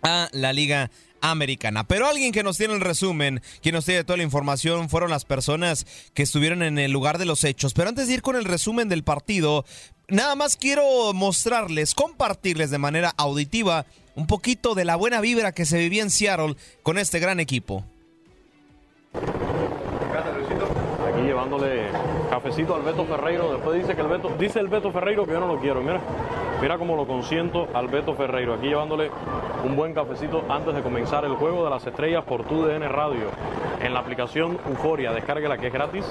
a la Liga Americana. Pero alguien que nos tiene el resumen, quien nos tiene toda la información, fueron las personas que estuvieron en el lugar de los hechos. Pero antes de ir con el resumen del partido, nada más quiero mostrarles, compartirles de manera auditiva un poquito de la buena vibra que se vivía en Seattle con este gran equipo. Aquí llevándole cafecito al Beto Ferreiro. Después dice que el Beto, dice el Beto Ferreiro que yo no lo quiero. Mira, mira cómo lo consiento al Beto Ferreiro. Aquí llevándole un buen cafecito antes de comenzar el juego de las estrellas por TUDN Radio. En la aplicación Euforia, descárguela que es gratis.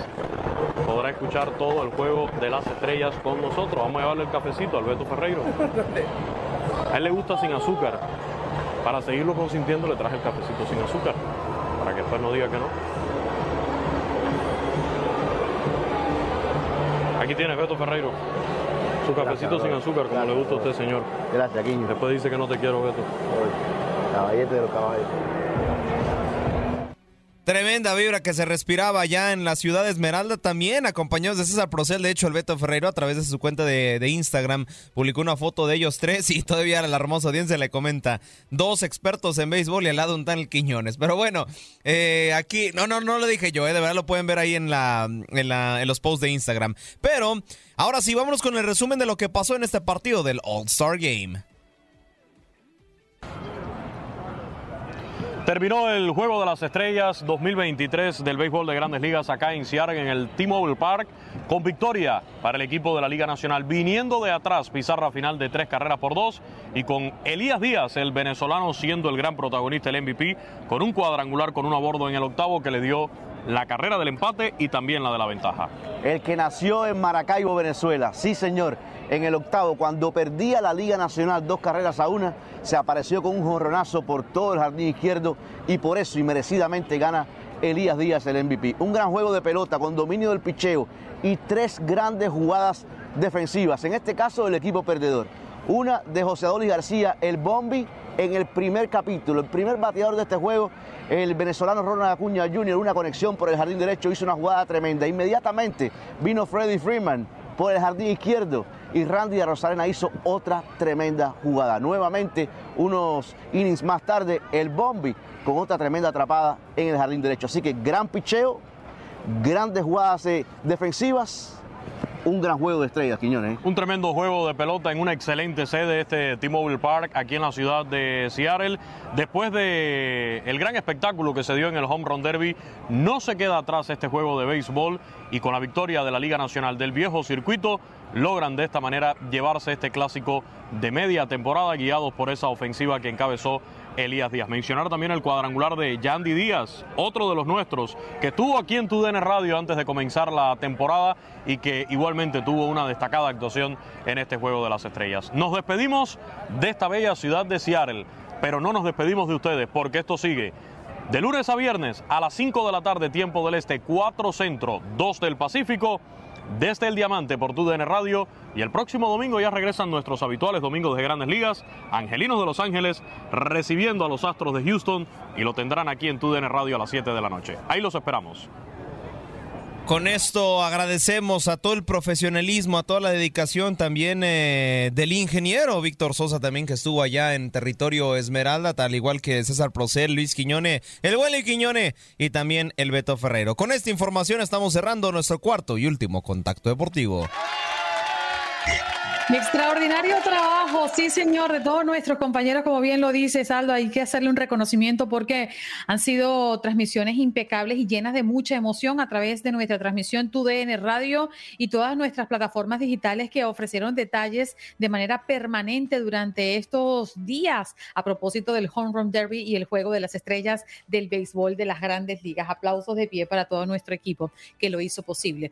Podrá escuchar todo el juego de las estrellas con nosotros. Vamos a llevarle el cafecito al Beto Ferreiro. A él le gusta sin azúcar. Para seguirlo consintiendo le traje el cafecito sin azúcar. Para que después no diga que no. Aquí tiene Beto Ferreiro. Su cafecito sin azúcar, como le gusta a usted, señor. Gracias, Quiño. Después dice que no te quiero, Beto. Caballete de los caballos. Tremenda vibra que se respiraba ya en la ciudad de Esmeralda también, acompañados de César Procel. De hecho, el Beto Ferreiro, a través de su cuenta de, Instagram, publicó una foto de ellos tres y todavía la hermosa audiencia le comenta: dos expertos en béisbol y al lado un tal Quiñones. Pero bueno, eh, aquí, no, no, no lo dije yo, eh, de verdad lo pueden ver ahí en, la, en, la, en los posts de Instagram. Pero ahora sí, vámonos con el resumen de lo que pasó en este partido del All-Star Game. Terminó el Juego de las Estrellas 2023 del béisbol de Grandes Ligas acá en Seattle, en el T-Mobile Park, con victoria para el equipo de la Liga Nacional, viniendo de atrás, pizarra final de tres carreras por dos, y con Elías Díaz, el venezolano, siendo el gran protagonista, el MVP, con un cuadrangular con un abordo en el octavo que le dio la carrera del empate y también la de la ventaja. El que nació en Maracaibo, Venezuela, sí señor, en el octavo, cuando perdía la Liga Nacional dos carreras a una, se apareció con un jorronazo por todo el jardín izquierdo y por eso inmerecidamente gana Elías Díaz el MVP. Un gran juego de pelota con dominio del picheo y tres grandes jugadas defensivas, en este caso el equipo perdedor. Una de José Adolis García, el Bombi, en el primer capítulo, el primer bateador de este juego, el venezolano Ronald Acuña Jr., una conexión por el jardín derecho, hizo una jugada tremenda. Inmediatamente vino Freddy Freeman por el jardín izquierdo y Randy de Rosarena hizo otra tremenda jugada. Nuevamente, unos innings más tarde, el Bombi con otra tremenda atrapada en el jardín derecho. Así que gran picheo, grandes jugadas eh, defensivas un gran juego de estrellas, Quiñones. ¿eh? Un tremendo juego de pelota en una excelente sede, este T-Mobile Park, aquí en la ciudad de Seattle. Después de el gran espectáculo que se dio en el Home Run Derby, no se queda atrás este juego de béisbol y con la victoria de la Liga Nacional del Viejo Circuito, logran de esta manera llevarse este clásico de media temporada, guiados por esa ofensiva que encabezó Elías Díaz. Mencionar también el cuadrangular de Yandy Díaz, otro de los nuestros, que estuvo aquí en TUDN Radio antes de comenzar la temporada y que igualmente tuvo una destacada actuación en este Juego de las Estrellas. Nos despedimos de esta bella ciudad de Seattle, pero no nos despedimos de ustedes porque esto sigue. De lunes a viernes a las 5 de la tarde, tiempo del Este, 4 Centro, 2 del Pacífico desde el Diamante por TUDN Radio. Y el próximo domingo ya regresan nuestros habituales domingos de Grandes Ligas, Angelinos de Los Ángeles, recibiendo a los Astros de Houston y lo tendrán aquí en TUDN Radio a las 7 de la noche. Ahí los esperamos. Con esto agradecemos a todo el profesionalismo, a toda la dedicación también eh, del ingeniero Víctor Sosa también que estuvo allá en territorio Esmeralda, tal igual que César Procel, Luis Quiñone, el Willy Quiñone y también el Beto Ferrero. Con esta información estamos cerrando nuestro cuarto y último contacto deportivo. Extraordinario trabajo, sí señor, de todos nuestros compañeros, como bien lo dice Saldo, hay que hacerle un reconocimiento porque han sido transmisiones impecables y llenas de mucha emoción a través de nuestra transmisión TUDN Radio y todas nuestras plataformas digitales que ofrecieron detalles de manera permanente durante estos días a propósito del Home Run Derby y el juego de las estrellas del béisbol de las grandes ligas. Aplausos de pie para todo nuestro equipo que lo hizo posible.